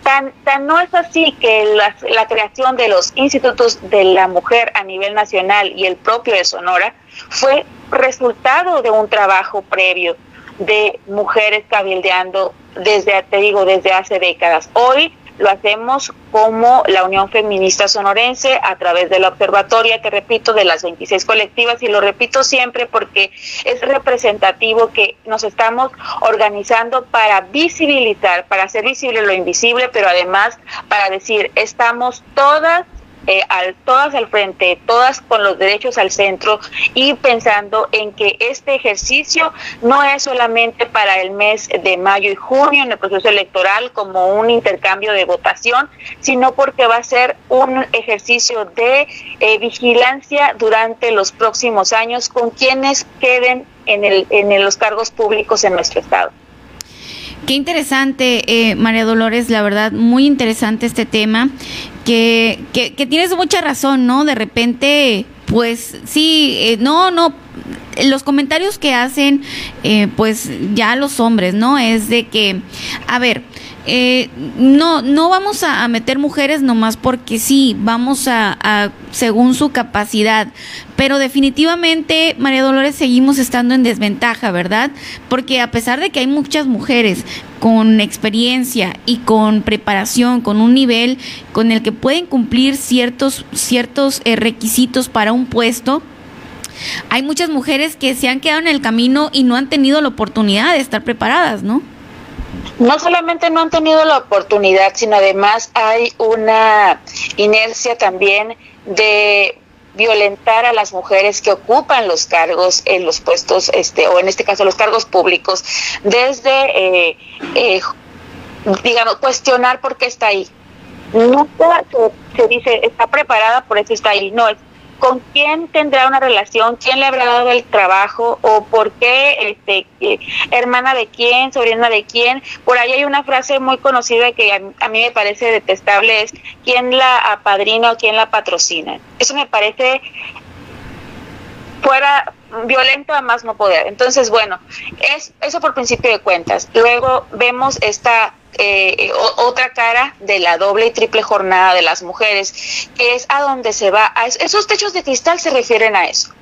Tan, tan no es así que la, la creación de los institutos de la mujer a nivel nacional y el propio de Sonora fue resultado de un trabajo previo de mujeres cabildeando desde, te digo, desde hace décadas. Hoy lo hacemos como la Unión Feminista Sonorense a través de la observatoria, que repito, de las 26 colectivas, y lo repito siempre porque es representativo que nos estamos organizando para visibilizar, para hacer visible lo invisible, pero además para decir, estamos todas eh, al, todas al frente, todas con los derechos al centro y pensando en que este ejercicio no es solamente para el mes de mayo y junio en el proceso electoral como un intercambio de votación, sino porque va a ser un ejercicio de eh, vigilancia durante los próximos años con quienes queden en, el, en los cargos públicos en nuestro estado. Qué interesante, eh, María Dolores, la verdad, muy interesante este tema, que, que, tienes mucha razón, ¿no? De repente, pues sí, eh, no, no, los comentarios que hacen, eh, pues ya los hombres, ¿no? Es de que, a ver, eh, no, no vamos a, meter mujeres nomás porque sí, vamos a, según su capacidad. Pero definitivamente, María Dolores, seguimos estando en desventaja, ¿verdad? Porque a pesar de que hay muchas mujeres con experiencia y con preparación, con un nivel con el que pueden cumplir ciertos, ciertos eh, requisitos para un puesto, hay muchas mujeres que se han quedado en el camino y no han tenido la oportunidad de estar preparadas, ¿no? no solamente no han tenido la oportunidad, sino además hay una inercia también de violentar a las mujeres que ocupan los cargos en los puestos, este, o en este caso los cargos públicos, desde, eh, eh, digamos, cuestionar por qué está ahí. Nunca se, se dice está preparada, por eso está ahí. No, es con quién tendrá una relación, quién le habrá dado el trabajo o por qué, este, hermana de quién, sobrina de quién. Por ahí hay una frase muy conocida que a, mí me parece detestable, es quién la apadrina o quién la patrocina. Eso me parece fuera violento a más no poder. Entonces, bueno, es eso por principio de cuentas. Luego vemos esta eh, otra cara de la doble y triple jornada de las mujeres, que es a donde se va. A esos techos de cristal se refieren a eso.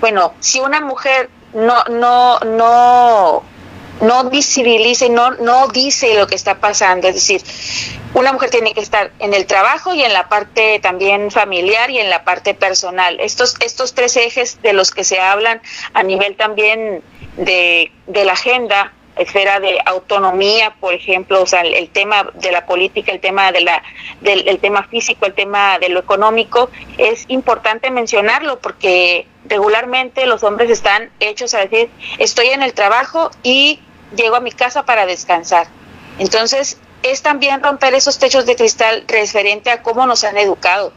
Bueno, si una mujer no, no, no, no visibiliza y no, no dice lo que está pasando, es decir, una mujer tiene que estar en el trabajo y en la parte también familiar y en la parte personal. Estos, estos tres ejes de los que se hablan a nivel también de, de la agenda esfera de autonomía, por ejemplo, o sea, el, tema de la política, el tema de la del el tema físico, el tema de lo económico, es importante mencionarlo porque regularmente los hombres están hechos a decir, estoy en el trabajo y llego a mi casa para descansar. Entonces, es también romper esos techos de cristal referente a cómo nos han educado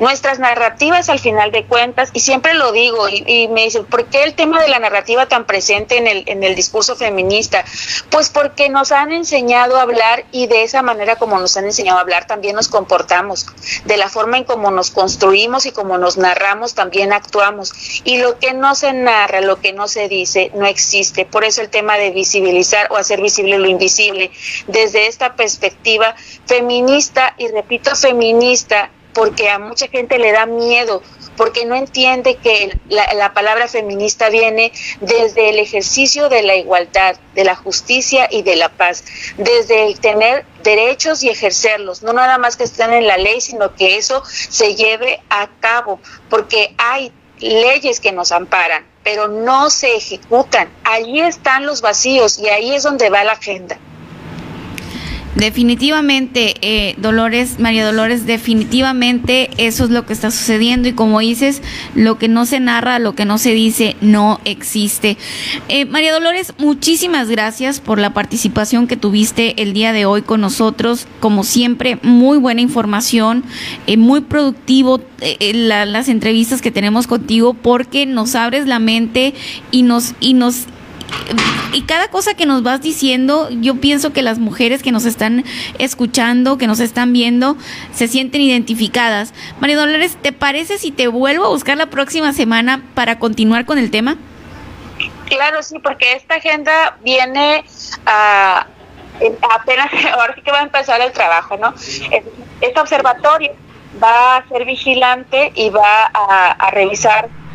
nuestras narrativas al final de cuentas, y siempre lo digo, y, me dicen, ¿por qué el tema de la narrativa tan presente en el, en el discurso feminista? Pues porque nos han enseñado a hablar y de esa manera como nos han enseñado a hablar también nos comportamos, de la forma en como nos construimos y como nos narramos también actuamos. Y lo que no se narra, lo que no se dice, no existe. Por eso el tema de visibilizar o hacer visible lo invisible, desde esta perspectiva feminista, y repito, feminista, porque a mucha gente le da miedo, porque no entiende que la, palabra feminista viene desde el ejercicio de la igualdad, de la justicia y de la paz, desde el tener derechos y ejercerlos, no nada más que estén en la ley, sino que eso se lleve a cabo, porque hay leyes que nos amparan, pero no se ejecutan. Allí están los vacíos y ahí es donde va la agenda. Definitivamente, eh, Dolores, María Dolores, definitivamente eso es lo que está sucediendo y como dices, lo que no se narra, lo que no se dice, no existe. Eh, María Dolores, muchísimas gracias por la participación que tuviste el día de hoy con nosotros. Como siempre, muy buena información, eh, muy productivo las entrevistas que tenemos contigo porque nos abres la mente y nos, y nos y cada cosa que nos vas diciendo, yo pienso que las mujeres que nos están escuchando, que nos están viendo, se sienten identificadas. María Dolores, ¿te parece si te vuelvo a buscar la próxima semana para continuar con el tema? Claro, sí, porque esta agenda viene a apenas, *laughs* ahora sí que va a empezar el trabajo, ¿no? Este observatorio va a ser vigilante y va a revisar eh,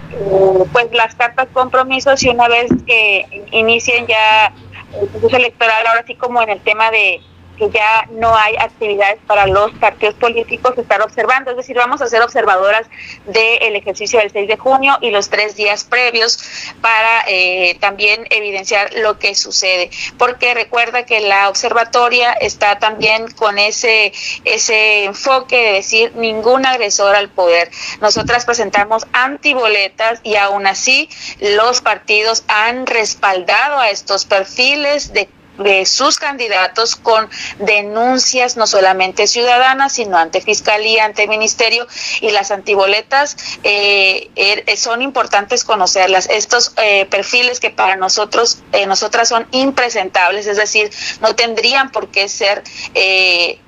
pues las cartas compromisos y una vez que inicien ya el proceso electoral, ahora sí como en el tema de que ya no hay actividades para los partidos políticos estar observando, es decir, vamos a ser observadoras del ejercicio del 6 de junio y los tres días previos para eh, también evidenciar lo que sucede, porque recuerda que la observatoria está también con ese, ese enfoque de decir ningún agresor al poder. Nosotras presentamos antiboletas y aún así los partidos han respaldado a estos perfiles de de sus candidatos con denuncias no solamente ciudadanas, sino ante fiscalía, ante ministerio y las antiboletas eh, er, son importantes conocerlas. Estos eh, perfiles que para nosotros, eh, nosotras son impresentables, es decir, no tendrían por qué ser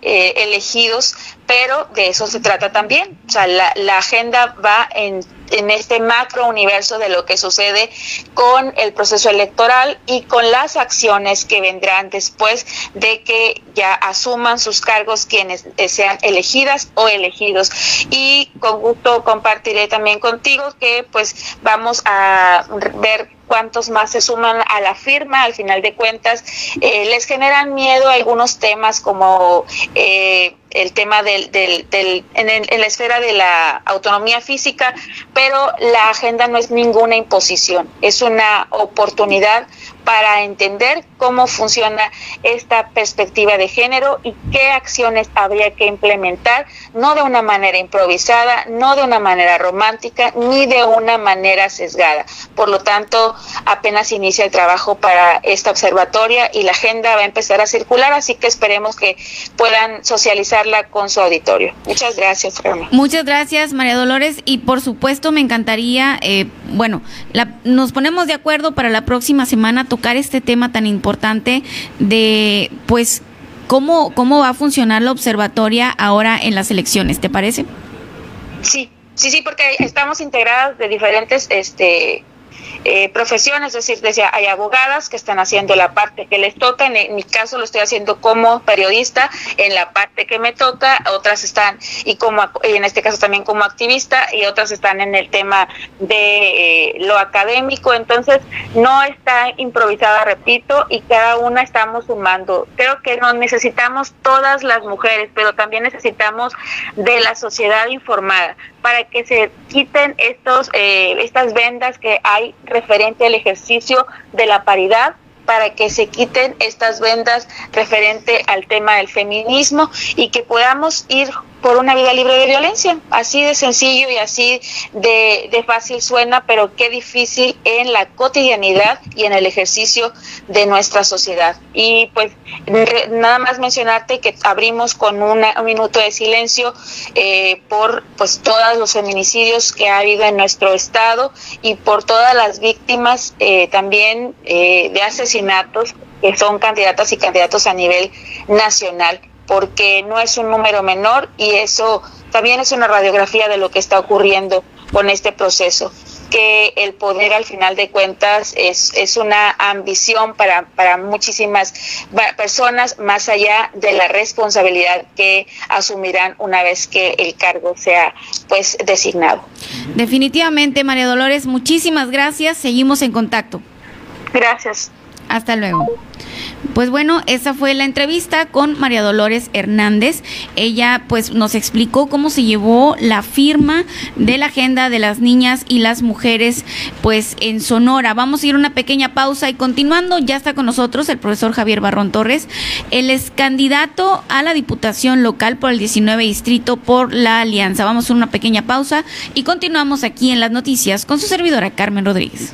elegidos pero de eso se trata también. O sea, la, agenda va en, en, este macro universo de lo que sucede con el proceso electoral y con las acciones que vendrán después de que ya asuman sus cargos quienes sean elegidas o elegidos. Y con gusto compartiré también contigo que pues vamos a ver cuántos más se suman a la firma, al final de cuentas, eh, les generan miedo algunos temas como eh, el tema del, del, del en, en, la esfera de la autonomía física, pero la agenda no es ninguna imposición, es una oportunidad para entender cómo funciona esta perspectiva de género y qué acciones habría que implementar, no de una manera improvisada, no de una manera romántica, ni de una manera sesgada. Por lo tanto, apenas inicia el trabajo para esta observatoria y la agenda va a empezar a circular, así que esperemos que puedan socializarla con su auditorio. Muchas gracias. Muchas gracias, María Dolores, y por supuesto me encantaría, eh, bueno, la, nos ponemos de acuerdo para la próxima semana tocar este tema tan importante de, pues, cómo, cómo va a funcionar la observatoria ahora en las elecciones, ¿te parece? Sí, sí, sí, porque estamos integradas de diferentes, este, eh, profesiones, es decir, decía, hay abogadas que están haciendo la parte que les toca, en, mi caso lo estoy haciendo como periodista en la parte que me toca, otras están, y como y en este caso también como activista, y otras están en el tema de eh, lo académico, entonces no está improvisada, repito, y cada una estamos sumando. Creo que nos necesitamos todas las mujeres, pero también necesitamos de la sociedad informada para que se quiten estos eh, estas vendas que hay referente al ejercicio de la paridad para que se quiten estas vendas referente al tema del feminismo y que podamos ir por una vida libre de violencia. Así de sencillo y así de, de, fácil suena, pero qué difícil en la cotidianidad y en el ejercicio de nuestra sociedad. Y pues nada más mencionarte que abrimos con una, un minuto de silencio eh, por pues todos los feminicidios que ha habido en nuestro estado y por todas las víctimas eh, también eh, de asesinatos que son candidatas y candidatos a nivel nacional porque no es un número menor y eso también es una radiografía de lo que está ocurriendo con este proceso que el poder al final de cuentas es, es una ambición para, para muchísimas personas más allá de la responsabilidad que asumirán una vez que el cargo sea pues designado. Definitivamente, María Dolores, muchísimas gracias. Seguimos en contacto. Gracias. Hasta luego. Pues bueno, esa fue la entrevista con María Dolores Hernández. Ella pues nos explicó cómo se llevó la firma de la agenda de las niñas y las mujeres pues en Sonora. Vamos a ir a una pequeña pausa y continuando ya está con nosotros el profesor Javier Barrón Torres. Él es candidato a la Diputación Local por el 19 Distrito por la Alianza. Vamos a una pequeña pausa y continuamos aquí en las noticias con su servidora Carmen Rodríguez.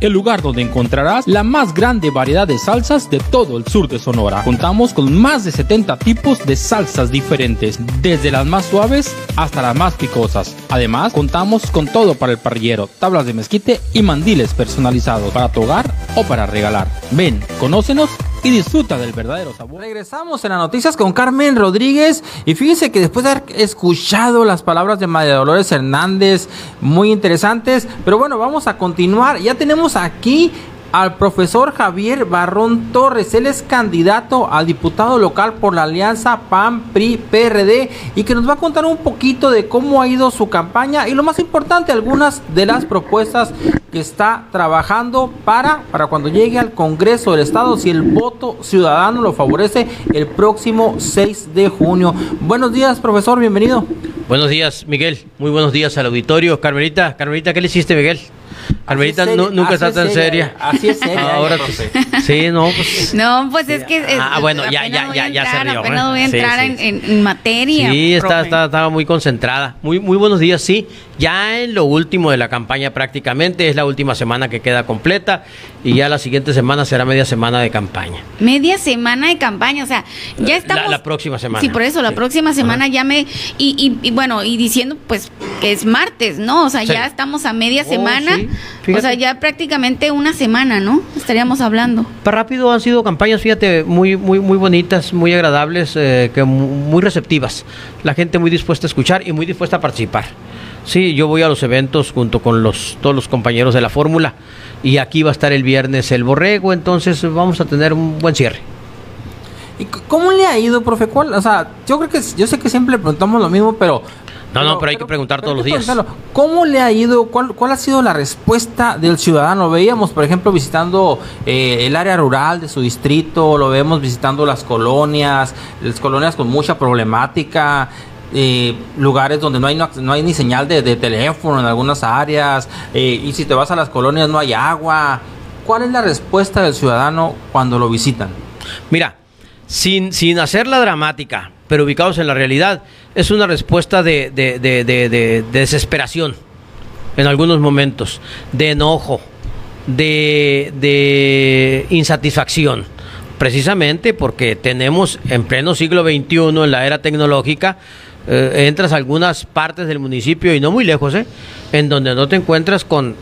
el lugar donde encontrarás la más grande variedad de salsas de todo el sur de Sonora. Contamos con más de 70 tipos de salsas diferentes, desde las más suaves hasta las más picosas. Además, contamos con todo para el parrillero, tablas de mezquite y mandiles personalizados para tu hogar o para regalar. Ven, conócenos y disfruta del verdadero sabor. Regresamos en las noticias con Carmen Rodríguez y fíjese que después de haber escuchado las palabras de María Dolores Hernández, muy interesantes, pero bueno, vamos a continuar. Ya tenemos aquí al profesor Javier Barrón Torres. Él es candidato a diputado local por la alianza PAN-PRI-PRD y que nos va a contar un poquito de cómo ha ido su campaña y lo más importante, algunas de las propuestas que está trabajando para, para cuando llegue al Congreso del Estado, si el voto ciudadano lo favorece el próximo 6 de junio. Buenos días, profesor, bienvenido. Buenos días, Miguel. Muy buenos días al auditorio. Carmelita, Carmelita, ¿qué le hiciste, Miguel? Carmelita nunca está tan seria. Así es seria. Ahora sí, no, pues. No, pues es que. ah, bueno, ya, ya, ya, ya se rió. Apenas voy a entrar en, en, materia. Sí, está, está, estaba muy concentrada. Muy, muy buenos días, sí. Ya en lo último de la campaña prácticamente, es la última semana que queda completa y ya la siguiente semana será media semana de campaña. Media semana de campaña, o sea, ya estamos... La, próxima semana. Sí, por eso, la próxima semana ya me... Y, y, bueno, y diciendo pues que es martes, ¿no? O sea, ya estamos a media oh, semana, o sea, ya prácticamente una semana, ¿no? Estaríamos hablando. Para rápido han sido campañas, fíjate, muy, muy, muy bonitas, muy agradables, eh, que muy receptivas. La gente muy dispuesta a escuchar y muy dispuesta a participar. Sí, yo voy a los eventos junto con los, todos los compañeros de la fórmula y aquí va a estar el viernes el borrego, entonces vamos a tener un buen cierre. ¿Y cómo le ha ido, profe? ¿Cuál? O sea, yo creo que yo sé que siempre le preguntamos lo mismo, pero no, no, pero hay que preguntar todos los días. ¿Cómo le ha ido? Cuál, ¿Cuál ha sido la respuesta del ciudadano? Veíamos, por ejemplo, visitando eh, el área rural de su distrito, lo vemos visitando las colonias, las colonias con mucha problemática, eh, lugares donde no hay, no, hay ni señal de, teléfono en algunas áreas, eh, y si te vas a las colonias no hay agua. ¿Cuál es la respuesta del ciudadano cuando lo visitan? Mira, sin, sin hacer la dramática, pero ubicados en la realidad, es una respuesta de, de desesperación en algunos momentos, de enojo, de insatisfacción precisamente porque tenemos en pleno siglo XXI, en la era tecnológica, eh, entras a algunas partes del municipio y no muy lejos, ¿eh? en donde no te encuentras con,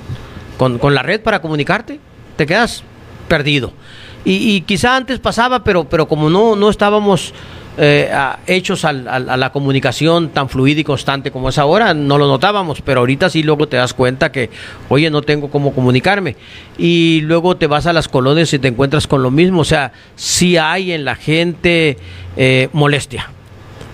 con, la red para comunicarte, te quedas perdido. Y, quizá antes pasaba, pero, pero como no, no estábamos eh, hechos a, la comunicación tan fluida y constante como es ahora, no lo notábamos, pero ahorita sí luego te das cuenta que, oye, no tengo cómo comunicarme. Y luego te vas a las colonias y te encuentras con lo mismo, o sea, sí hay en la gente eh, molestia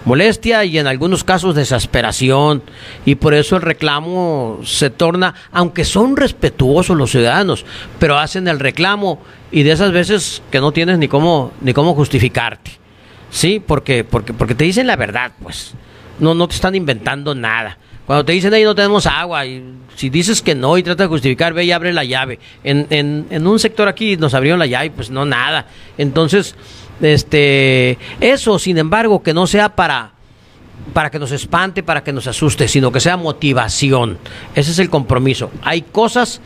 molestia y en algunos casos desesperación y por eso el reclamo se torna, aunque son respetuosos los ciudadanos, pero hacen el reclamo y de esas veces que no tienes ni cómo ni cómo justificarte. Sí, porque porque porque te dicen la verdad, pues. No no te están inventando nada. Cuando te dicen ahí no tenemos agua, y si dices que no y trata de justificar, ve y abre la llave. En, en, en un sector aquí nos abrieron la llave, pues no nada. Entonces, este, eso, sin embargo, que no sea para, para que nos espante, para que nos asuste, sino que sea motivación. Ese es el compromiso. Hay cosas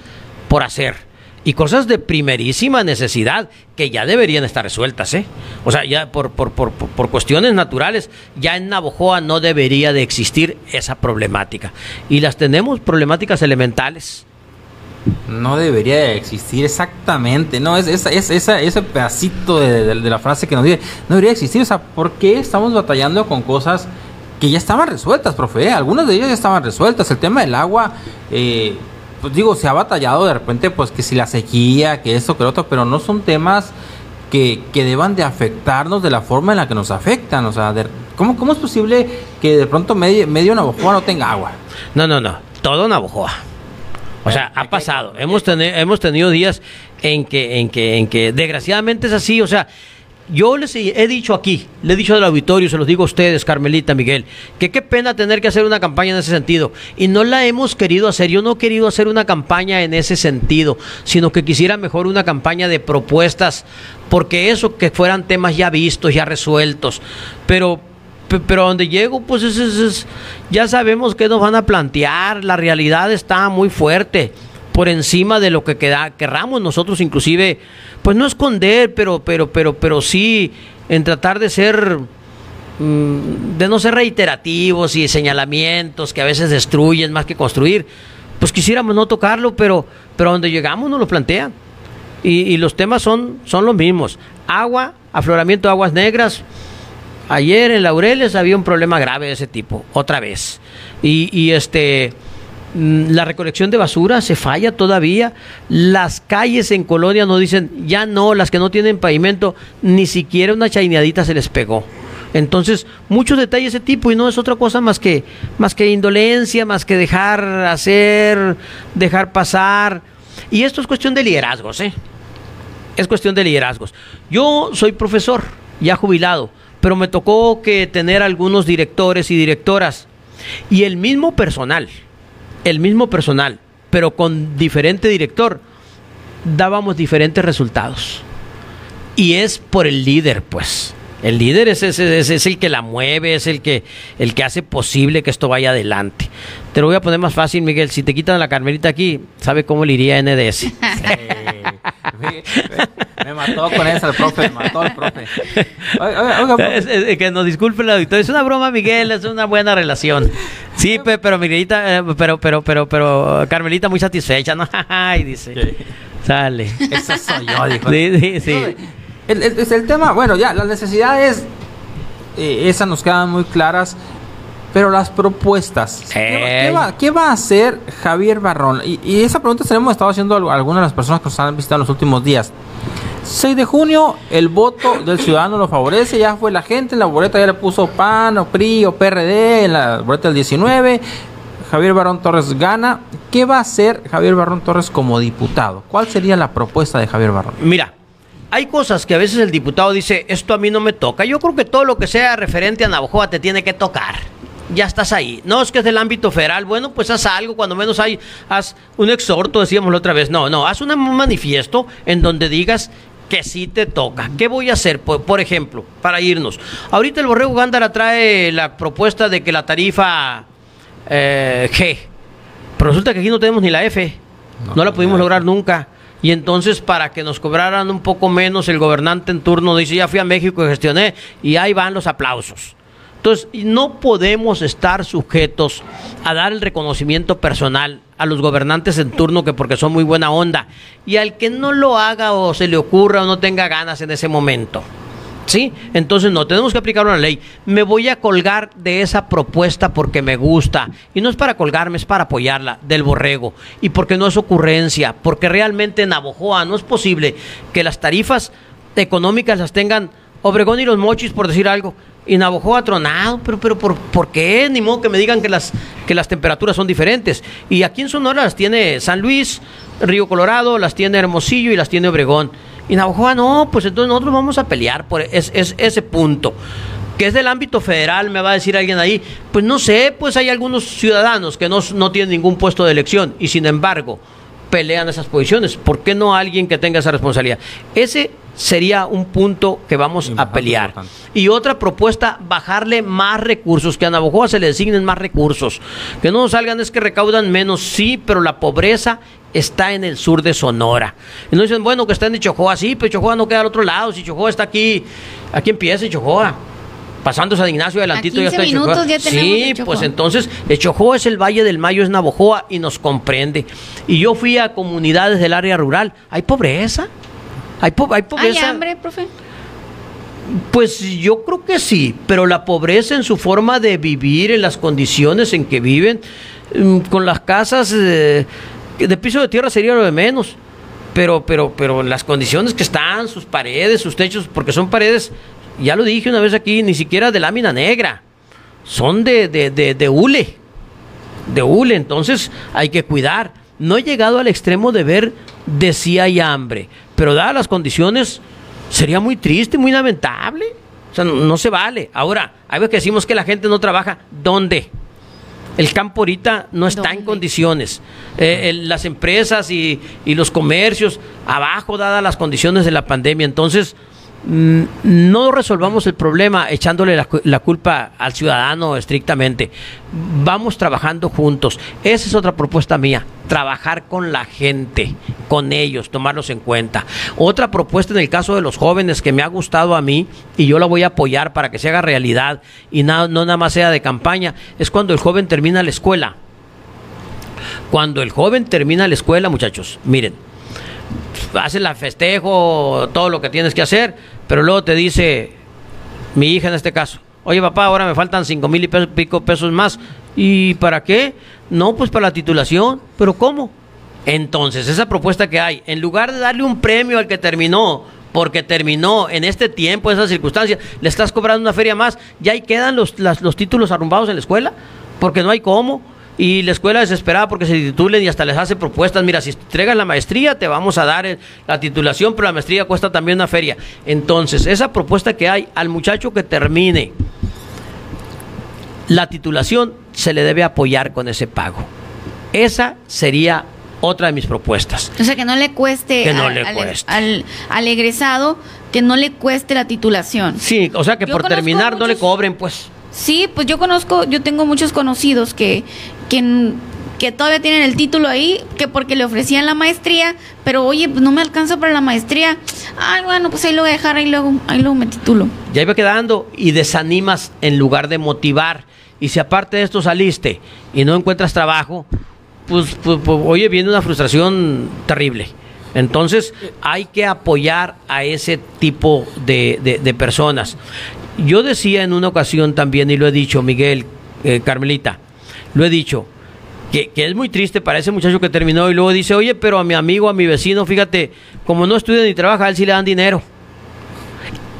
por hacer y cosas de primerísima necesidad que ya deberían estar resueltas, ¿eh? O sea, ya por, por, por, por, cuestiones naturales, ya en Navojoa no debería de existir esa problemática. Y las tenemos problemáticas elementales no debería existir exactamente, no, es, es, ese pedacito de, la frase que nos dice, no debería existir, o sea, ¿por qué estamos batallando con cosas que ya estaban resueltas, profe? Algunas de ellas ya estaban resueltas, el tema del agua, eh, pues digo, se ha batallado de repente, pues que si la sequía, que esto, que lo otro, pero no son temas que, que deban de afectarnos de la forma en la que nos afectan, o sea, ¿cómo, ¿cómo es posible que de pronto medio, medio Navajoa no tenga agua? No, no, no, todo Navajoa. O sea, ha pasado. Hemos, tenido, hemos tenido días en que, en, que, en que desgraciadamente es así. O sea, yo les he dicho aquí, le he dicho al auditorio, se los digo a ustedes, Carmelita, Miguel, que qué pena tener que hacer una campaña en ese sentido. Y no la hemos querido hacer. Yo no he querido hacer una campaña en ese sentido, sino que quisiera mejor una campaña de propuestas, porque eso que fueran temas ya vistos, ya resueltos. Pero, pero donde llego, pues es, ya sabemos qué nos van a plantear. La realidad está muy fuerte por encima de lo que queda, querramos nosotros inclusive, pues no esconder, pero, pero, pero, pero sí en tratar de ser, mm, de no ser reiterativos y señalamientos que a veces destruyen más que construir. Pues quisiéramos no tocarlo, pero, pero donde llegamos nos lo plantean. Y, los temas son, son los mismos. Agua, afloramiento de aguas negras. Ayer en Laureles había un problema grave de ese tipo, otra vez. Y, este la recolección de basura se falla todavía. Las calles en Colonia no dicen, ya no, las que no tienen pavimento, ni siquiera una chaineadita se les pegó. Entonces, muchos detalles de ese tipo y no es otra cosa más que, más que indolencia, más que dejar hacer, dejar pasar. Y esto es cuestión de liderazgos, ¿eh? Es cuestión de liderazgos. Yo soy profesor, ya jubilado, pero me tocó que tener algunos directores y directoras y el mismo personal el mismo personal, pero con diferente director, dábamos diferentes resultados. Y es por el líder, pues. El líder es, es, el que la mueve, es el que, el que hace posible que esto vaya adelante. Te lo voy a poner más fácil, Miguel. Si te quitan la carmelita aquí, ¿sabe cómo le iría a NDS? *laughs* Me, mató con eso el profe, me mató el profe. que nos disculpe el auditorio. Es una broma, Miguel, es una buena relación. Sí, pero Miguelita, eh, pero, pero, pero, pero, Carmelita muy satisfecha, ¿no? *laughs* Ay, dice. Sale. Eso soy yo, dijo. Sí, sí, El, el, tema, bueno, ya, las necesidades, eh, esas nos quedan muy claras. Pero las propuestas, ¿qué, va, a hacer Javier Barrón? Y, esa pregunta se la hemos estado haciendo a algunas de las personas que nos han visitado en los últimos días. 6 de junio, el voto del ciudadano lo favorece, ya fue la gente, en la boleta ya le puso PAN o PRI o PRD, en la boleta del 19, Javier Barrón Torres gana. ¿Qué va a hacer Javier Barrón Torres como diputado? ¿Cuál sería la propuesta de Javier Barrón? Mira, hay cosas que a veces el diputado dice, esto a mí no me toca. Yo creo que todo lo que sea referente a Navajoa te tiene que tocar ya estás ahí. No es que es del ámbito federal, bueno, pues haz algo, cuando menos hay, haz un exhorto, decíamos la otra vez. No, no, haz un manifiesto en donde digas que sí te toca. ¿Qué voy a hacer? Por, ejemplo, para irnos. Ahorita el Borrego Gándara trae la propuesta de que la tarifa eh, G, pero resulta que aquí no tenemos ni la F, no, la pudimos lograr nunca. Y entonces para que nos cobraran un poco menos, el gobernante en turno dice, ya fui a México y gestioné, y ahí van los aplausos. Entonces, no podemos estar sujetos a dar el reconocimiento personal a los gobernantes en turno que porque son muy buena onda y al que no lo haga o se le ocurra o no tenga ganas en ese momento. ¿Sí? Entonces no, tenemos que aplicar una ley. Me voy a colgar de esa propuesta porque me gusta. Y no es para colgarme, es para apoyarla, del borrego. Y porque no es ocurrencia, porque realmente en Abojoa no es posible que las tarifas económicas las tengan Obregón y los Mochis, por decir algo. Y Navojoa tronado, pero, pero ¿por, ¿por qué? Ni modo que me digan que las, que las temperaturas son diferentes. Y aquí en Sonora las tiene San Luis, Río Colorado, las tiene Hermosillo y las tiene Obregón. Y Navojoa no, pues entonces nosotros vamos a pelear por es, ese punto. Que es del ámbito federal, me va a decir alguien ahí. Pues no sé, pues hay algunos ciudadanos que no, no tienen ningún puesto de elección y sin embargo pelean esas posiciones. ¿Por qué no alguien que tenga esa responsabilidad? Ese sería un punto que vamos a pelear. Y otra propuesta, bajarle más recursos, que a Navajoa se le designen más recursos. Que no nos salgan es que recaudan menos, sí, pero la pobreza está en el sur de Sonora. Y no dicen, bueno, que está en Chojoa, sí, pero Chojoa no queda al otro lado, si Chojoa está aquí, aquí empieza Chojoa. Pasando San Ignacio adelantito ya está minutos ya Sí, pues entonces Chojoa es el Valle del Mayo, es Navojoa y nos comprende. Y yo fui a comunidades del área rural, hay pobreza. Hay, pobreza. hambre, profe? Pues yo creo que sí, pero la pobreza en su forma de vivir, en las condiciones en que viven, mm, con las casas eh, de piso de tierra sería lo de menos. Pero, pero, pero las condiciones que están, sus paredes, sus techos, porque son paredes, ya lo dije una vez aquí, ni siquiera de lámina negra, son de, de, de, de hule, de hule, entonces hay que cuidar. No he llegado al extremo de ver de si hay hambre, pero dadas las condiciones, Sería muy triste, muy lamentable. O sea, no, no se vale. Ahora, hay veces que decimos que la gente no trabaja. ¿Dónde? El campo ahorita no está en condiciones. Eh, el- las empresas y, y los comercios abajo, dadas las condiciones de la pandemia. Entonces, no resolvamos el problema echándole la, cu- la culpa al ciudadano estrictamente. Vamos trabajando juntos. Esa es otra propuesta mía. Trabajar con la gente, con ellos, tomarlos en cuenta. Otra propuesta en el caso de los jóvenes que me ha gustado a mí y yo la voy a apoyar para que se haga realidad y no nada más sea de campaña, es cuando el joven termina la escuela. Cuando el joven termina la escuela, muchachos, miren, hace la festejo, todo lo que tienes que hacer, pero luego te dice, mi hija en este caso, oye papá, ahora me faltan cinco mil y pe- pico pesos más. ¿Y para qué? No, pues para la titulación. ¿Pero cómo? Entonces, esa propuesta que hay, en lugar de darle un premio al que terminó, porque terminó en este tiempo, en esas circunstancias, le estás cobrando una feria más, ya ahí quedan los, los títulos arrumbados en la escuela, porque no hay cómo. Y la escuela desesperada porque se titulen y hasta les hace propuestas. Mira, si entregas la maestría, te vamos a dar el- la titulación, pero la maestría cuesta también una feria. Entonces, esa propuesta que hay al muchacho que termine la titulación, se le debe apoyar con ese pago. Esa sería otra de mis propuestas. O sea, que no le cueste, Que no al, le al- cueste. al- al egresado, que no le cueste la titulación. Sí, o sea que Yo por terminar no le cobren, pues. Sí, pues yo conozco, yo tengo muchos conocidos que, que, que todavía tienen el título ahí, que porque le ofrecían la maestría, pero oye, pues no me alcanza para la maestría. Ay, bueno, pues ahí lo voy a dejar, ahí luego, ahí luego me titulo. Ya iba quedando y desanimas en lugar de motivar. Y si aparte de esto saliste y no encuentras trabajo, pues, pues, pues, oye, viene una frustración terrible. Entonces hay que apoyar a ese tipo de- de personas. Yo decía en una ocasión también, y lo he dicho, Miguel, eh, Carmelita, lo he dicho, que, que es muy triste para ese muchacho que terminó y luego dice, oye, pero a mi amigo, a mi vecino, fíjate, como no estudia ni trabaja, a él sí le dan dinero.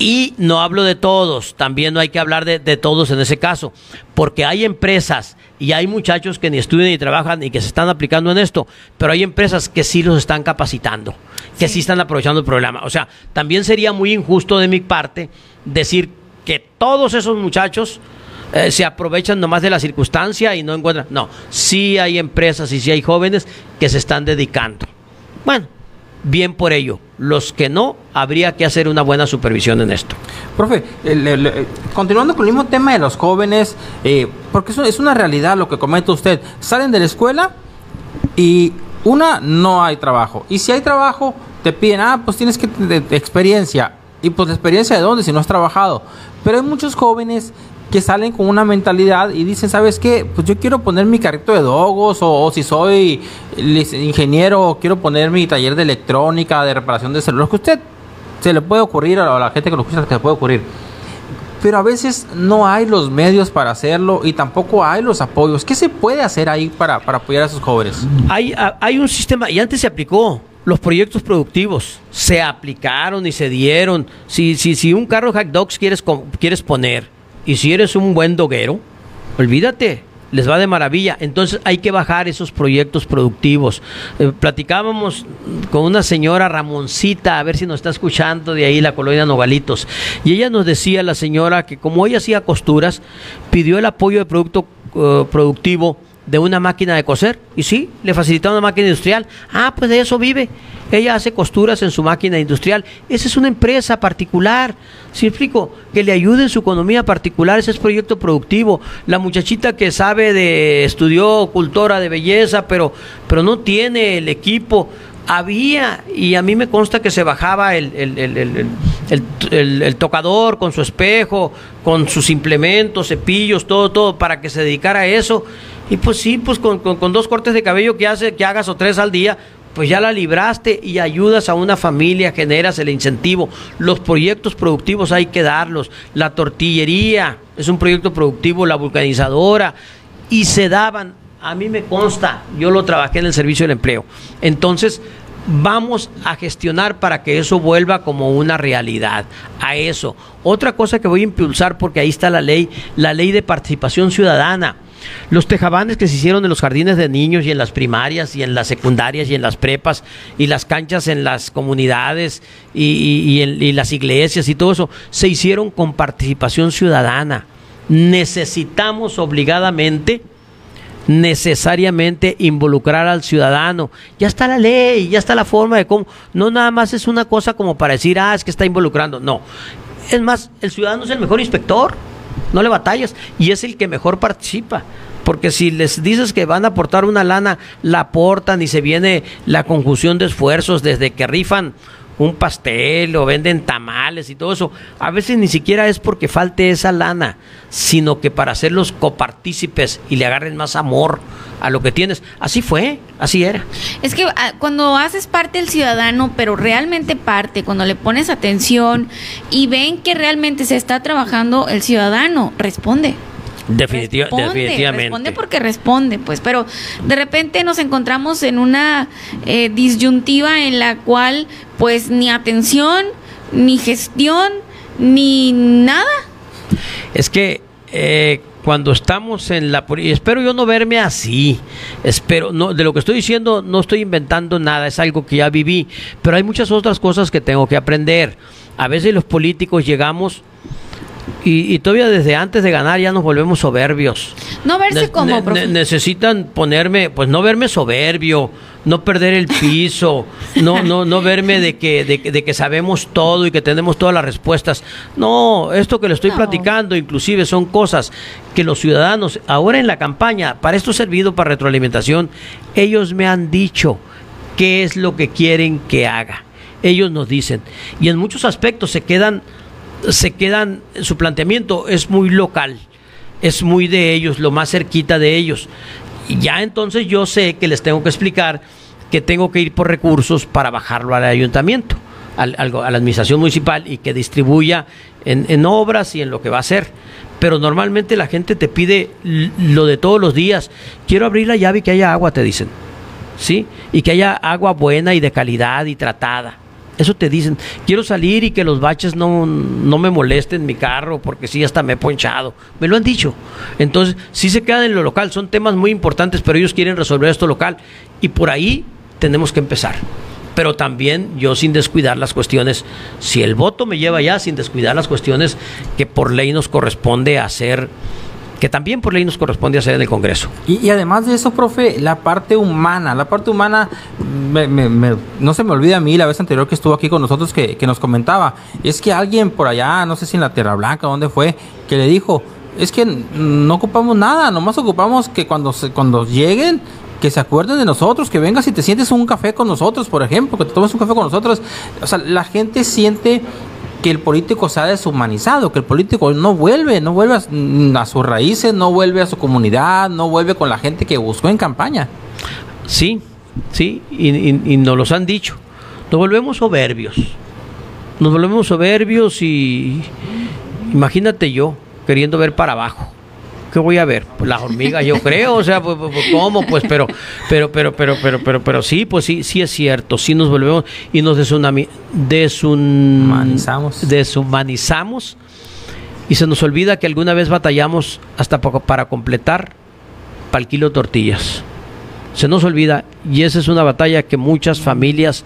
Y no hablo de todos, también no hay que hablar de, de todos en ese caso, porque hay empresas y hay muchachos que ni estudian ni trabajan y que se están aplicando en esto, pero hay empresas que sí los están capacitando, que sí, están aprovechando el programa. O sea, también sería muy injusto de mi parte decir que todos esos muchachos eh, se aprovechan nomás de la circunstancia y no encuentran. No, sí hay empresas y sí hay jóvenes que se están dedicando. Bueno, bien por ello. Los que no, habría que hacer una buena supervisión en esto. Profe, el- continuando con el mismo tema de los jóvenes, eh, porque es, una realidad lo que comenta usted. Salen de la escuela y una, no hay trabajo. Y si hay trabajo, te piden, ah, pues tienes que tener experiencia. Y pues la experiencia de dónde si no has trabajado. Pero hay muchos jóvenes que salen con una mentalidad y dicen, ¿sabes qué? Pues yo quiero poner mi carrito de dogos o, si soy ingeniero, quiero poner mi taller de electrónica, de reparación de celulares, que usted se le puede ocurrir a la gente que lo escucha, que le puede ocurrir. Pero a veces no hay los medios para hacerlo y tampoco hay los apoyos. ¿Qué se puede hacer ahí para, para apoyar a esos jóvenes? Hay, hay un sistema, y antes se aplicó, los proyectos productivos se aplicaron y se dieron. Si, si, si un carro hot dogs quieres, quieres poner y si eres un buen doguero, olvídate, les va de maravilla. Entonces hay que bajar esos proyectos productivos. Eh, platicábamos con una señora Ramoncita, a ver si nos está escuchando de ahí la colonia Nogalitos, y ella nos decía, la señora, que como ella hacía costuras, pidió el apoyo de producto eh, productivo de una máquina de coser y sí, le facilitaron una máquina industrial. Ah, pues de eso vive. Ella hace costuras en su máquina industrial. Esa es una empresa particular. ¿Sí me explico? Que le ayude en su economía particular. Ese es proyecto productivo. La muchachita que sabe de, estudió cultora de belleza, pero, pero no tiene el equipo. Había, y a mí me consta que se bajaba el- el- el- el tocador con su espejo, con sus implementos, cepillos, todo, todo, para que se dedicara a eso. Y pues sí, pues con, con- con dos cortes de cabello que, hace, que hagas o tres al día, pues ya la libraste y ayudas a una familia, generas el incentivo. Los proyectos productivos hay que darlos. La tortillería es un proyecto productivo, la vulcanizadora, y se daban, a mí me consta, yo lo trabajé en el servicio del empleo. Entonces, vamos a gestionar para que eso vuelva como una realidad, a eso. Otra cosa que voy a impulsar, porque ahí está la ley, la ley de participación ciudadana. Los tejabanes que se hicieron en los jardines de niños y en las primarias y en las secundarias y en las prepas y las canchas en las comunidades y, las iglesias y todo eso, se hicieron con participación ciudadana. Necesitamos obligadamente necesariamente involucrar al ciudadano. Ya está la ley, ya está la forma de cómo. No nada más es una cosa como para decir, ah, es que está involucrando. No. Es más, el ciudadano es el mejor inspector. No le batallas. Y es el que mejor participa. Porque si les dices que van a aportar una lana, la aportan y se viene la conjunción de esfuerzos desde que rifan un pastel o venden tamales y todo eso. A veces ni siquiera es porque falte esa lana, sino que para hacerlos copartícipes y le agarren más amor a lo que tienes. Así fue, así era. Es que ah, cuando haces parte del ciudadano, pero realmente parte, cuando le pones atención y ven que realmente se está trabajando, el ciudadano responde. Definitiva- Responde, definitivamente. Responde porque responde, pues, pero de repente nos encontramos en una eh, disyuntiva en la cual, pues, ni atención, ni gestión, ni nada. Es que eh, cuando estamos en la y espero yo no verme así. Espero no de lo que estoy diciendo no estoy inventando nada, es algo que ya viví, pero hay muchas otras cosas que tengo que aprender. A veces los políticos llegamos y, y todavía desde antes de ganar ya nos volvemos soberbios. No verse Ne- como ne- profe- necesitan ponerme, pues no verme soberbio, no perder el piso, no, no, no verme de que, de, que- de que sabemos todo y que tenemos todas las respuestas. No, esto que le estoy No. platicando, inclusive son cosas que los ciudadanos, ahora en la campaña, para esto servido para retroalimentación, ellos me han dicho qué es lo que quieren que haga. Ellos nos dicen. Y en muchos aspectos se quedan, se quedan, su planteamiento es muy local es muy de ellos, lo más cerquita de ellos. Ya entonces yo sé que les tengo que explicar que tengo que ir por recursos para bajarlo al ayuntamiento, al- a la administración municipal y que distribuya en, en obras y en lo que va a hacer. Pero normalmente la gente te pide lo de todos los días. Quiero abrir la llave y que haya agua, te dicen. ¿Sí? Y que haya agua buena y de calidad y tratada. Eso te dicen. Quiero salir y que los baches no, no me molesten mi carro porque sí, hasta me he ponchado. Me lo han dicho. Entonces, sí se quedan en lo local. Son temas muy importantes, pero ellos quieren resolver esto local. Y por ahí tenemos que empezar. Pero también yo sin descuidar las cuestiones, si el voto me lleva allá, sin descuidar las cuestiones que por ley nos corresponde hacer, que también por ley nos corresponde hacer en el Congreso. Y, además de eso, profe, la parte humana, la parte humana, me- me- me- no se me olvida a mí la vez anterior que estuvo aquí con nosotros que, que nos comentaba, es que alguien por allá, no sé si en la Tierra Blanca, dónde fue, que le dijo, es que no ocupamos nada, nomás ocupamos que cuando, se- cuando lleguen, que se acuerden de nosotros, que vengas y te sientes un café con nosotros, por ejemplo, que te tomes un café con nosotros. O sea, la gente siente que el político se ha deshumanizado, que el político no vuelve, no vuelve a, s- a sus raíces, no vuelve a su comunidad, no vuelve con la gente que buscó en campaña. Sí, sí, y, y- y nos los han dicho. Nos volvemos soberbios. Nos volvemos soberbios y imagínate yo queriendo ver para abajo. ¿Qué voy a ver? Pues las hormigas, yo creo, o sea, pues, pues, pues, ¿cómo? Pues, pero, pero, pero, pero, pero, pero, pero sí, pues sí, sí es cierto, sí nos volvemos y nos desunami- desun- Humanizamos. deshumanizamos y se nos olvida que alguna vez batallamos hasta pa- para completar para el kilo de tortillas. Se nos olvida y esa es una batalla que muchas familias,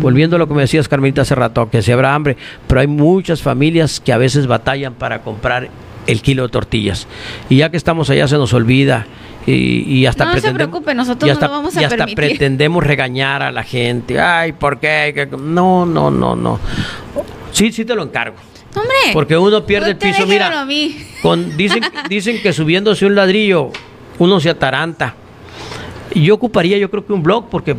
volviendo a lo que me decías Carmelita hace rato, que se habrá hambre, pero hay muchas familias que a veces batallan para comprar el kilo de tortillas. Y ya que estamos allá se nos olvida y, y hasta No se pretendemos- preocupe, nosotros y no hasta- lo vamos a y hasta permitir. pretendemos regañar a la gente. Ay, ¿por qué? No, no, no, no. Sí, sí te lo encargo. Hombre. Porque uno pierde el piso, mira. Con, dicen, *laughs* dicen que subiéndose un ladrillo uno se ataranta. Yo ocuparía, yo creo que un blog, porque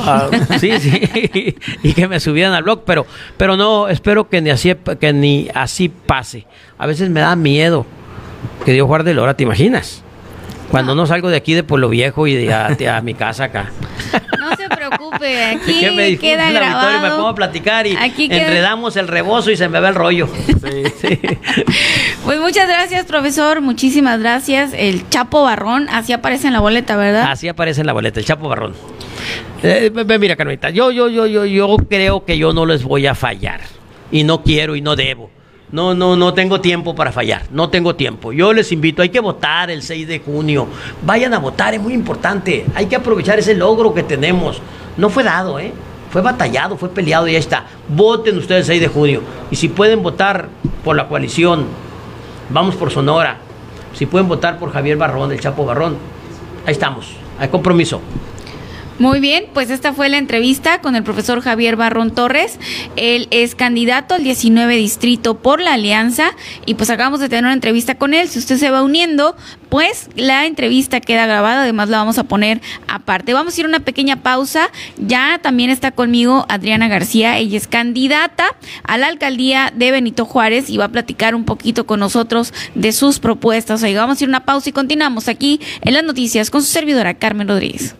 ah, sí, sí, *laughs* y que me subieran al blog, pero, pero no, espero que ni así, que ni así pase. A veces me da miedo que Dios guarde la hora, ¿te imaginas? Cuando no salgo de aquí de Pueblo Viejo y de a, de a mi casa acá. No se preocupe, *laughs* aquí que me queda el auditorio, me grabado. pongo a platicar y Aquí queda- enredamos el rebozo y se me va el rollo. *laughs* Sí. Pues muchas gracias, profesor. Muchísimas gracias. El Chapo Barrón, así aparece en la boleta, ¿verdad? Así aparece en la boleta, el Chapo Barrón. Eh, mira, Carmelita, yo, yo, yo, yo, yo creo que yo no les voy a fallar. Y no quiero y no debo. No, no, no tengo tiempo para fallar, no tengo tiempo. Yo les invito, hay que votar el 6 de junio. Vayan a votar, es muy importante. Hay que aprovechar ese logro que tenemos. No fue dado, ¿eh? Fue batallado, fue peleado y ya está. Voten ustedes el 6 de junio. Y si pueden votar por la coalición, vamos por Sonora. Si pueden votar por Javier Barrón, el Chapo Barrón, ahí estamos. Hay compromiso. Muy bien, pues esta fue la entrevista con el profesor Javier Barrón Torres. Él es candidato al 19 distrito por la Alianza y pues acabamos de tener una entrevista con él. Si usted se va uniendo, pues la entrevista queda grabada, además la vamos a poner aparte. Vamos a ir a una pequeña pausa. Ya también está conmigo Adriana García, ella es candidata a la alcaldía de Benito Juárez y va a platicar un poquito con nosotros de sus propuestas. Ahí vamos a ir a una pausa y continuamos aquí en las noticias con su servidora Carmen Rodríguez.